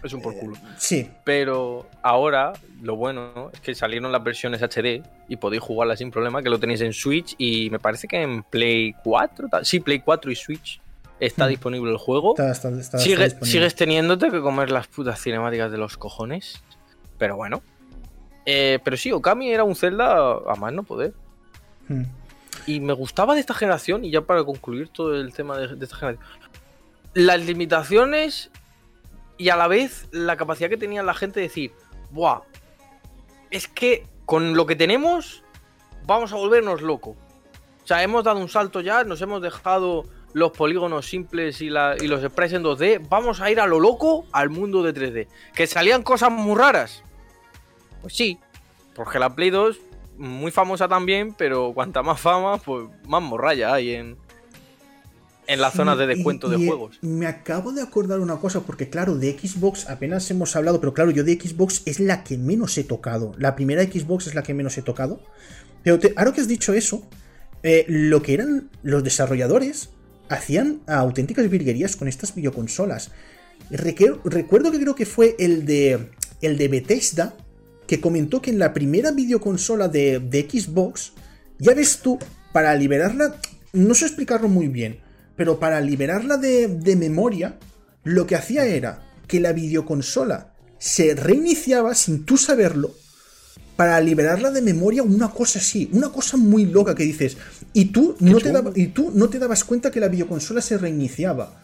es un por culo. Sí, Pero ahora, lo bueno es que salieron las versiones HD y podéis jugarlas sin problema, que lo tenéis en Switch y me parece que en Play 4, tal- sí, Play 4 y Switch está Mm. disponible el juego. está, está- está- está Sigue- disponible. sigues teniéndote que comer las putas cinemáticas de los cojones. Pero bueno. Eh, pero sí, Okami era un Zelda a más no poder. Hmm. Y me gustaba de esta generación, y ya para concluir todo el tema de, de esta generación, las limitaciones y a la vez la capacidad que tenía la gente de decir, ¡buah! Es que con lo que tenemos vamos a volvernos locos. O sea, hemos dado un salto ya, nos hemos dejado los polígonos simples y, la- y los sprites en 2D, vamos a ir a lo loco al mundo de 3D. ¿Que salían cosas muy raras? Pues sí, porque la Play 2, muy famosa también, pero cuanta más fama, pues más morralla hay en, en las zonas de descuento y, de juegos. Me acabo de acordar una cosa, porque claro, de Xbox apenas hemos hablado, pero claro, yo de Xbox es la que menos he tocado. La primera Xbox es la que menos he tocado. Pero te- ahora que has dicho eso, eh, lo que eran los desarrolladores hacían auténticas virguerías con estas videoconsolas. Recuerdo que creo que fue el de, el de Bethesda, que comentó que en la primera videoconsola de, de Xbox, ya ves tú, para liberarla, no sé explicarlo muy bien, pero para liberarla de, de memoria, lo que hacía era que la videoconsola se reiniciaba sin tú saberlo para liberarla de memoria una cosa así, una cosa muy loca que dices, y tú, no te, daba- y tú no te dabas cuenta que la videoconsola se reiniciaba.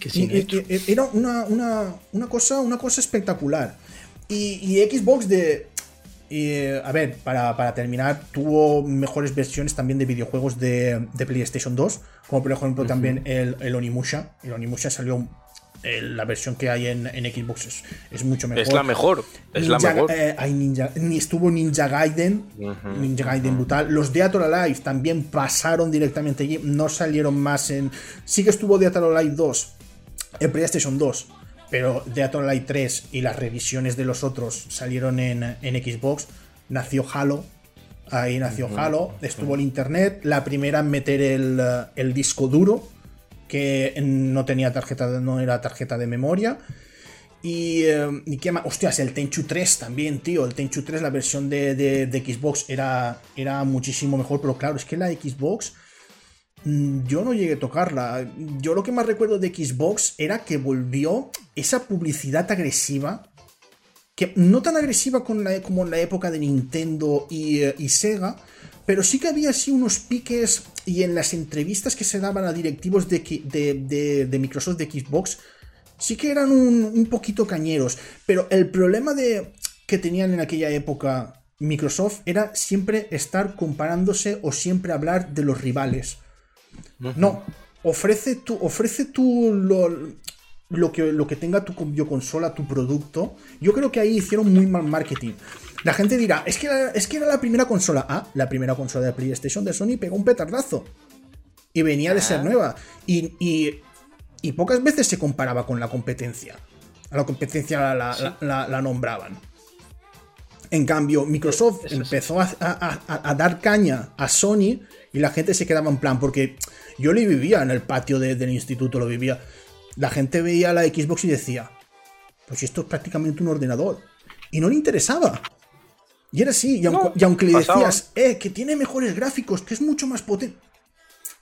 Que sin y- hecho. y- Era una, una- una cosa, una cosa espectacular. Y, y Xbox de. eh, a ver, para, para terminar, tuvo mejores versiones también de videojuegos de, de PlayStation 2, como por ejemplo también el, el Onimusha. El Onimusha salió. Eh, la versión que hay en, en Xbox es, es mucho mejor. Es la mejor. Es la mejor. eh, hay Ninja, ni estuvo Ninja Gaiden. Ninja Gaiden brutal. Los Dead or Alive también pasaron directamente allí. No salieron más en. Sí que estuvo Dead or Alive 2 en PlayStation 2. Pero Dead or Alive 3 y las revisiones de los otros salieron en, en Xbox. Nació Halo. Ahí nació Halo. Estuvo el internet. La primera en meter el, eh, el disco duro. Que no tenía tarjeta, no era tarjeta de memoria. Y, eh, ¿y qué más? Hostias, el Tenchu 3 también, tío. El Tenchu 3, la versión de, de- de Xbox, era, era muchísimo mejor. Pero claro, es que la Xbox. mm, Yo no llegué a tocarla. Yo lo que más recuerdo de Xbox era que volvió esa publicidad agresiva. Que no tan agresiva con la- como en la época de Nintendo y, eh, y Sega. Pero sí que había así unos piques. Y en las entrevistas que se daban a directivos de, de- de- de Microsoft de Xbox sí que eran un, un poquito cañeros, pero el problema de, que tenían en aquella época Microsoft era siempre estar comparándose o siempre hablar de los rivales. No, ofrece tu, ofrece tu lo, lo que, lo que tenga tu videoconsola, tu producto. Yo creo que ahí hicieron muy mal marketing. La gente dirá, es que, era, es que era la primera consola. Ah, la primera consola de PlayStation de Sony pegó un petardazo. Y venía de ser Ah. nueva. Y, y y pocas veces se comparaba con la competencia. A la competencia la, nombraban. En cambio, Microsoft empezó a, dar caña a Sony y la gente se quedaba en plan, porque yo lo vivía en el patio del instituto, lo vivía. La gente veía la Xbox y decía, pues esto es prácticamente un ordenador. Y no le interesaba. Y era así, y aunque, le decías, eh, que tiene mejores gráficos, que es mucho más potente.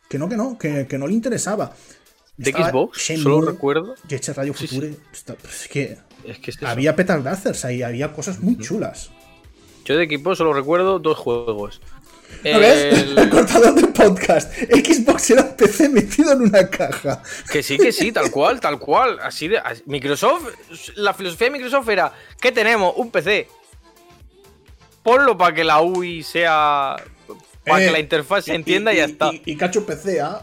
Que no, que no, que, no le interesaba. De Xbox, solo recuerdo. Jet Radio Future. Pues es que, es que había petardazers ahí, había cosas muy chulas. Yo de equipo solo recuerdo dos juegos. ¿No ves? El cortador de podcast. Xbox era un PC metido en una caja. Que sí, que sí, tal cual, tal cual. Así de. Microsoft, la filosofía de Microsoft era: que tenemos? Un PC. Ponlo para que la UI sea. Para que eh, la interfaz se entienda y, ya está. Y, cacho PC, ¿ah?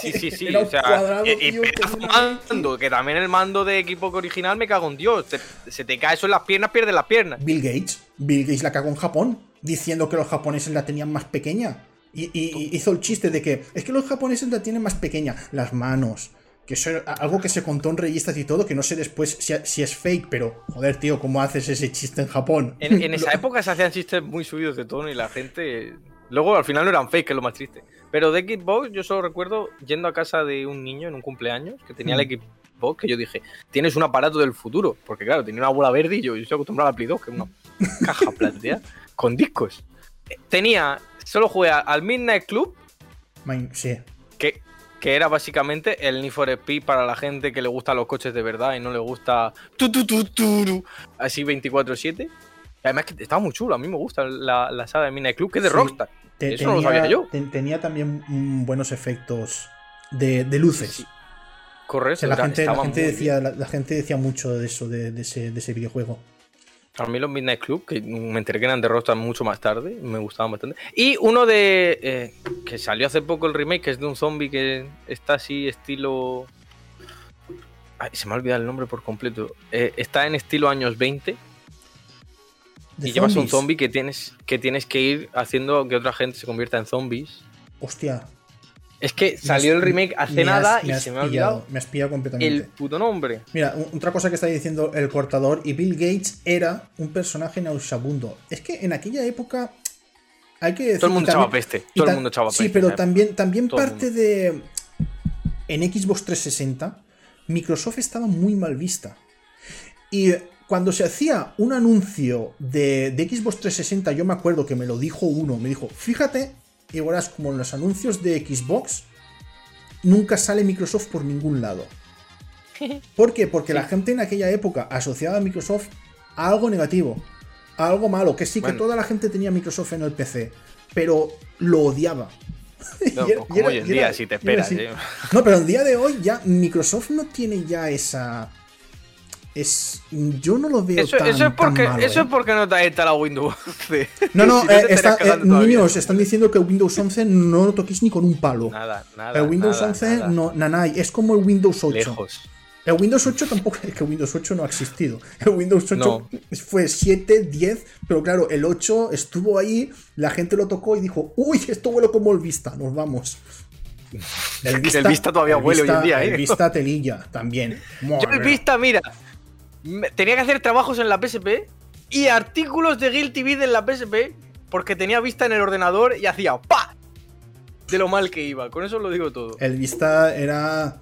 Sí, sí, sí. o sea, y, mando, que también el mando de equipo original me cago en Dios. se te cae eso en las piernas, pierdes las piernas. Bill Gates. Bill Gates la cagó en Japón diciendo que los japoneses la tenían más pequeña. Y, hizo el chiste de que es que los japoneses la tienen más pequeña. Las manos. Que eso algo que se contó en revistas y todo, que no sé después si, es fake, pero joder, tío, ¿cómo haces ese chiste en Japón? En, esa época se hacían chistes muy subidos de tono y la gente. Luego al final no eran fake, que es lo más triste. Pero de Xbox yo solo recuerdo yendo a casa de un niño en un cumpleaños que tenía el mm. Xbox, que yo dije, tienes un aparato del futuro. Porque claro, tenía una bola verde y yo, yo estoy acostumbrado a Play 2, que es una caja planteada con discos. Tenía, solo jugué al Midnight Club. Sí. Que, que era básicamente el Need for Speed para la gente que le gustan los coches de verdad y no le gusta tu, tu, tu, así 24-7. Además que estaba muy chulo, a mí me gusta la, la saga de Midnight Club, que es de Rockstar. Eso no lo sabía yo. tenía también buenos efectos de, luces. Correcto. la, gente, decía, la, gente decía mucho de eso, de, ese, de ese videojuego. A mí los Midnight Club, que me enteré que eran de Rockstar mucho más tarde, me gustaban bastante. Y uno de. Eh, que salió hace poco el remake, que es de un zombie que está así, estilo. Ay, se me ha olvidado el nombre por completo. Eh, está en estilo años 20. y llevas un zombie que tienes, que tienes que ir haciendo que otra gente se convierta en zombies. Hostia. Es que salió el remake hace nada y se me ha olvidado. Me has pillado completamente. El puto nombre. Mira, otra cosa que está diciendo el cortador, y Bill Gates era un personaje nauseabundo. Es que en aquella época hay que decir. Todo el mundo echaba peste. Todo el mundo echaba peste. Sí, pero también, también parte de. En Xbox 360, Microsoft estaba muy mal vista. Y cuando se hacía un anuncio de, de Xbox 360, yo me acuerdo que me lo dijo uno, me dijo, fíjate y verás como en los anuncios de Xbox nunca sale Microsoft por ningún lado. ¿Por qué? Porque la gente en aquella época asociaba a Microsoft a algo negativo, a algo malo, que sí que toda la gente tenía Microsoft en el PC, pero lo odiaba. No, pues como hoy en día, si te esperas. ¿eh? No, pero en día de hoy ya Microsoft no tiene ya esa es yo no lo veo eso, tan, eso es porque eso es ¿eh? porque no te ha instalado Windows 11 no no eh, eh, niños están diciendo que Windows 11 no lo toquéis ni con un palo. Nada nada el Windows 11 no nanay es como el Windows 8 Lejos. el Windows 8 tampoco es que Windows 8 no ha existido. El Windows 8 fue 7 10 pero claro el 8 estuvo ahí la gente lo tocó y dijo uy esto huele como el Vista nos vamos el Vista, todavía huele hoy en día, ¿eh? El Vista telilla también. Yo el Vista, mira, tenía que hacer trabajos en la PSP y artículos de Guilty Beat en la PSP porque tenía vista en el ordenador y hacía ¡pa! De lo mal que iba. Con eso lo digo todo. El Vista era.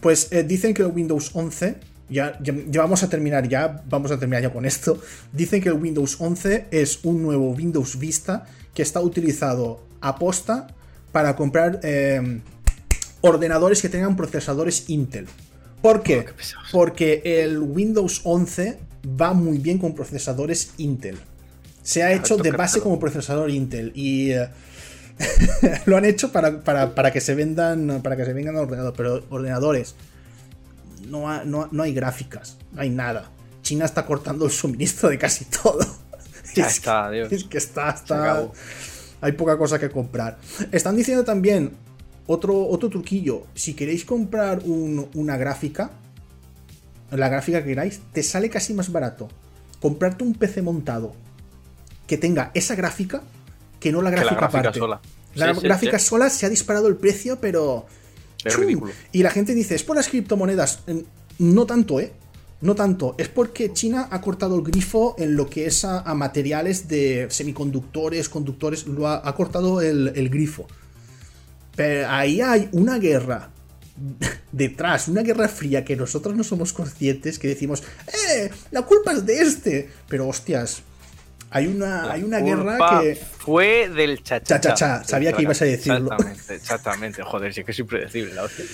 Pues eh, dicen que el Windows 11. Ya, vamos a terminar ya. Vamos a terminar ya con esto. Dicen que el Windows 11 es un nuevo Windows Vista que está utilizado a posta para comprar eh, ordenadores que tengan procesadores Intel. ¿Por qué? Porque el Windows 11 va muy bien con procesadores Intel. Se ha hecho de base como procesador Intel y eh, lo han hecho para, que se vendan para que se vengan ordenadores, pero ordenadores no, hay gráficas, no hay nada. China está cortando el suministro de casi todo. Ya está, Dios. Es que está, está hay poca cosa que comprar. Están diciendo también otro, otro truquillo, si queréis comprar una gráfica, la gráfica que queráis, te sale casi más barato comprarte un PC montado que tenga esa gráfica que no la gráfica, la gráfica Sola. La gráfica sola se ha disparado el precio, pero... Es. Y la gente dice, es por las criptomonedas. No tanto, ¿eh? No tanto, es porque China ha cortado el grifo en lo que es a, materiales de semiconductores, conductores, lo ha, cortado el, el, grifo. Pero ahí hay una guerra detrás, una guerra fría que nosotros no somos conscientes, que decimos, ¡eh! La culpa es de este. Pero hostias, hay una, hay una guerra que. Fue del chachacha. Cha, Sabía que ibas a decirlo. Exactamente, exactamente. Joder, sí que es impredecible la hostia.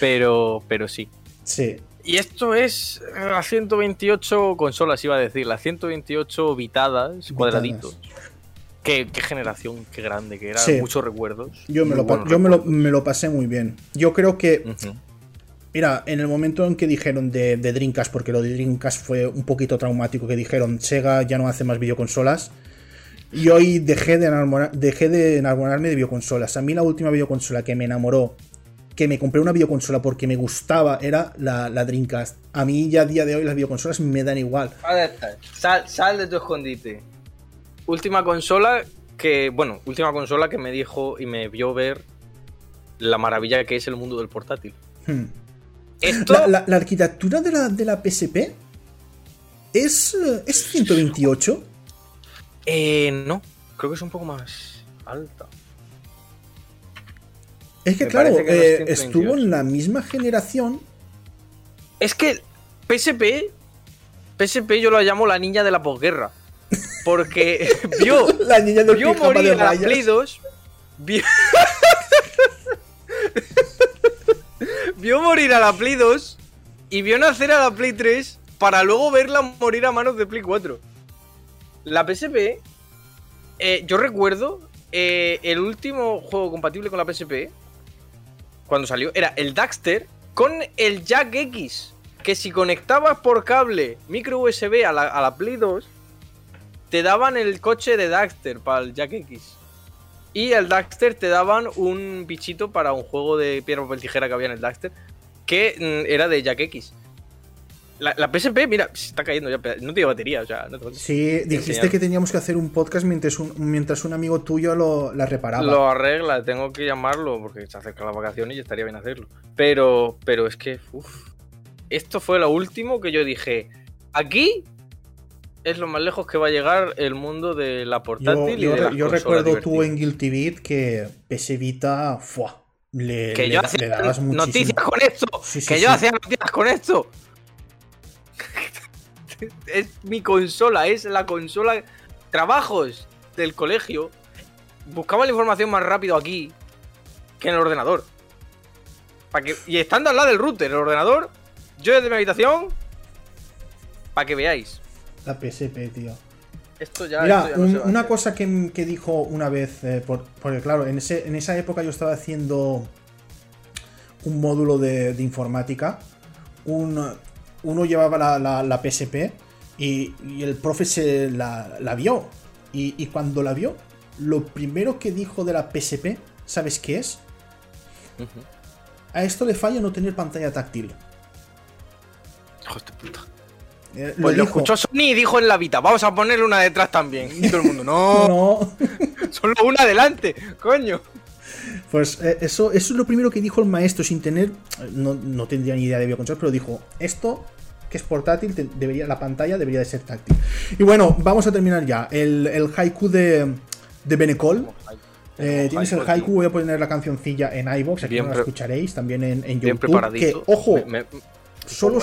Pero, pero sí. Sí. Y esto es las 128 consolas, iba a decir, las 128 vitadas, cuadraditos. Qué, generación, qué grande, que era muchos recuerdos. Yo, me lo, yo me, lo, pasé muy bien. Yo creo que. Mira, en el momento en que dijeron de, de, Dreamcast, porque lo de Dreamcast fue un poquito traumático, que dijeron Sega ya no hace más videoconsolas. Y hoy dejé de, dejé de enamorarme de videoconsolas. A mí la última videoconsola que me enamoró que me compré una videoconsola porque me gustaba era la, Dreamcast. A mí ya a día de hoy las videoconsolas me dan igual. Sal, sal de tu escondite. Última consola que, bueno, última consola que me dijo y me vio ver la maravilla que es el mundo del portátil. Hmm. La, arquitectura de la, de la PSP es, es 128. Eh, no, creo que es un poco más alta. Es que, claro, eh, estuvo en la misma generación. Es que PSP, PSP yo la llamo la niña de la posguerra. Porque vio, la niña del vio morir a la Play 2. Vio... vio morir a la Play 2 y vio nacer a la Play 3 para luego verla morir a manos de Play 4. La PSP, eh, yo recuerdo eh, el último juego compatible con la PSP cuando salió, era el Daxter con el Jack X. Que si conectabas por cable micro USB a la, Play 2, te daban el coche de Daxter para el Jack X. Y el Daxter te daban un bichito para un juego de piedra, papel, tijera que había en el Daxter, que mm, era de Jack X. La, PSP, mira, se está cayendo ya, no tiene batería, o sea, no Sí, dijiste que teníamos que hacer un podcast mientras un, mientras un amigo tuyo lo, la reparaba. Lo arregla, tengo que llamarlo porque se acerca la vacación y estaría bien hacerlo. Pero, pero es que, uff, esto fue lo último que yo dije. Aquí es lo más lejos que va a llegar el mundo de la portátil. Yo, y de yo recuerdo tú en Guilty Beat que PS Vita, ¡fua! Le, que yo hacía noticias con esto. que yo hacía noticias con esto. es mi consola, es la consola. Trabajos del colegio. Buscaba la información más rápido aquí que en el ordenador. Para que, y estando al lado del router, el ordenador, yo desde mi habitación, para que veáis. La PSP, tío. Esto ya. Mira, una cosa que, dijo una vez, eh, porque claro, en, ese, en esa época yo estaba haciendo un módulo de, de informática. Un, uno llevaba la, PSP y, el profe se la, vio. Y, cuando la vio, lo primero que dijo de la PSP, ¿sabes qué es? A esto le falla no tener pantalla táctil. Hijo de puta. Eh, pues lo, escuchó Sony y dijo en la Vita, vamos a ponerle una detrás también. Y todo el mundo, no. no. Solo una adelante, coño. Pues eh, eso, eso es lo primero que dijo el maestro, sin tener. No, tendría ni idea de videoconsolas, pero dijo: Esto, que es portátil, debería, la pantalla debería de ser táctil. Y bueno, vamos a terminar ya. El, el haiku de, de Benecol. Eh, tienes el haiku, voy a poner la cancioncilla en iVoox, aquí no la escucharéis, también en, en YouTube. Que, ojo, solo,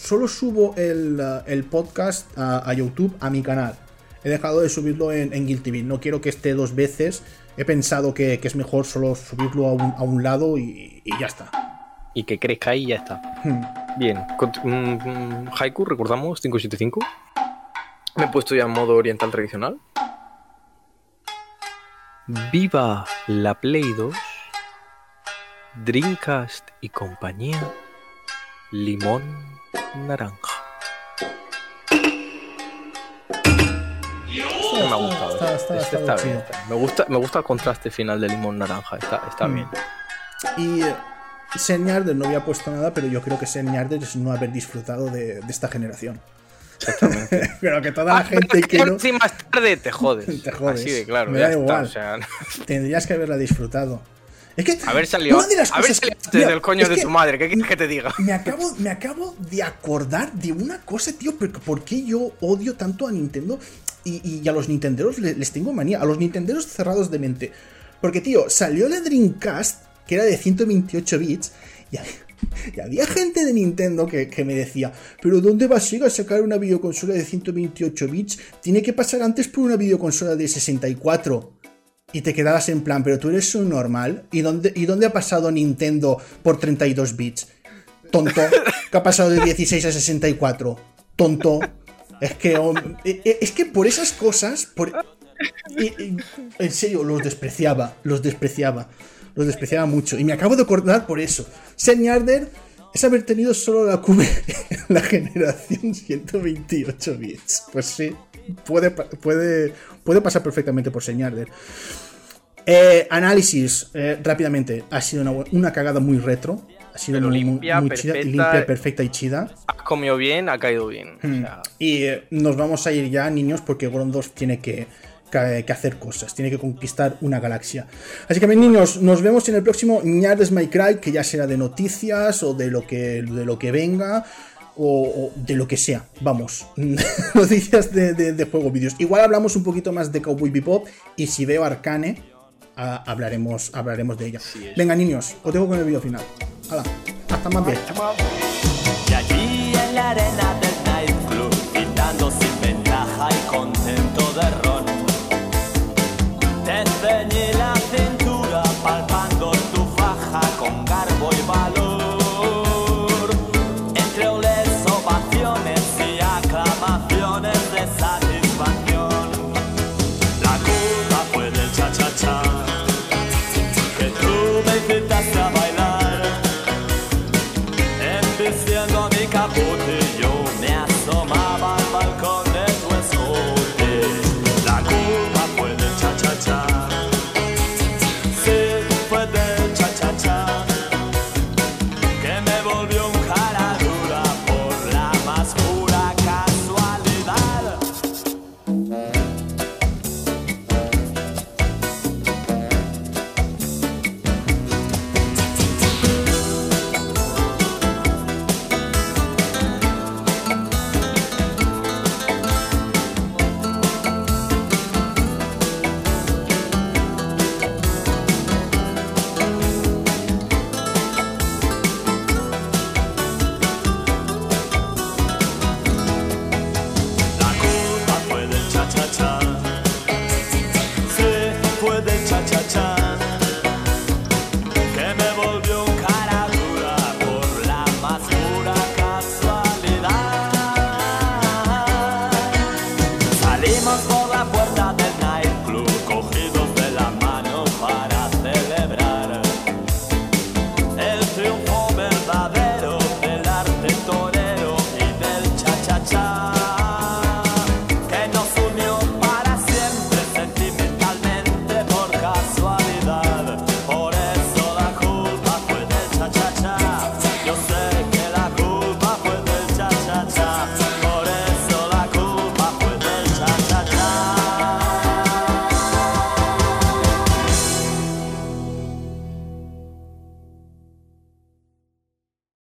solo, subo el, el podcast a, YouTube, a mi canal. He dejado de subirlo en, en Guilty No quiero que esté dos veces he pensado que, es mejor solo subirlo a un, lado y, ya está. Y que crezca y ya está. Hmm. Bien, mm, mm, Haiku, recordamos 575. Me he puesto ya en modo oriental tradicional. Viva la Play 2, Dreamcast y compañía, limón naranja. me ha gustado. Está, este bien. Me, gusta, me gusta el contraste final de limón naranja. Está, está mm. bien. Y Sen no había puesto nada, pero yo creo que Sen es no haber disfrutado de, esta generación. Exactamente. pero que toda la ah, gente que, no... Si más tarde te jodes. te jodes. Así de claro. Me da igual. Tendrías que haberla disfrutado. Es que a ver salió, a ver salió desde el coño de tu madre, ¿qué quieres que te diga? Me acabo, me acabo de acordar de una cosa, tío, ¿por qué yo odio tanto a Nintendo? Y, a los Nintenderos les, tengo manía, a los Nintenderos cerrados de mente. Porque, tío, salió la Dreamcast, que era de 128 bits, y había, gente de Nintendo que, que, me decía, pero ¿dónde va Sega a sacar una videoconsola de 128 bits? Tiene que pasar antes por una videoconsola de 64 y te quedabas en plan, pero tú eres un normal. ¿Y dónde, ¿Y dónde ha pasado Nintendo por 32 bits? Tonto. ¿Qué ha pasado de 16 a 64? Tonto. Es que, e, e, es que por esas cosas, por, en serio, los despreciaba, los despreciaba, los despreciaba mucho. Y me acabo de acordar por eso. Señarder es haber tenido solo la cube en la generación 128 bits. Pues sí, puede, puede, puede pasar perfectamente por señal eh, análisis, eh, rápidamente. Ha sido una, cagada muy retro. Ha sido muy, limpia, chida, limpia, perfecta y chida. Ha comido bien, ha caído bien. Hmm. Y eh, nos vamos a ir ya, niños, porque 2 tiene que, que, hacer cosas, tiene que conquistar una galaxia. Así que, mis niños, nos vemos en el próximo Ñardes My Cry, que ya será de noticias o de lo que, de lo que venga o, de lo que sea. Vamos, noticias de, de, juego, vídeos. Igual hablamos un poquito más de Cowboy Bebop y si veo Arcane, hablaremos, hablaremos de ella. Venga, niños, os dejo con el vídeo final. Hala, hasta más bien.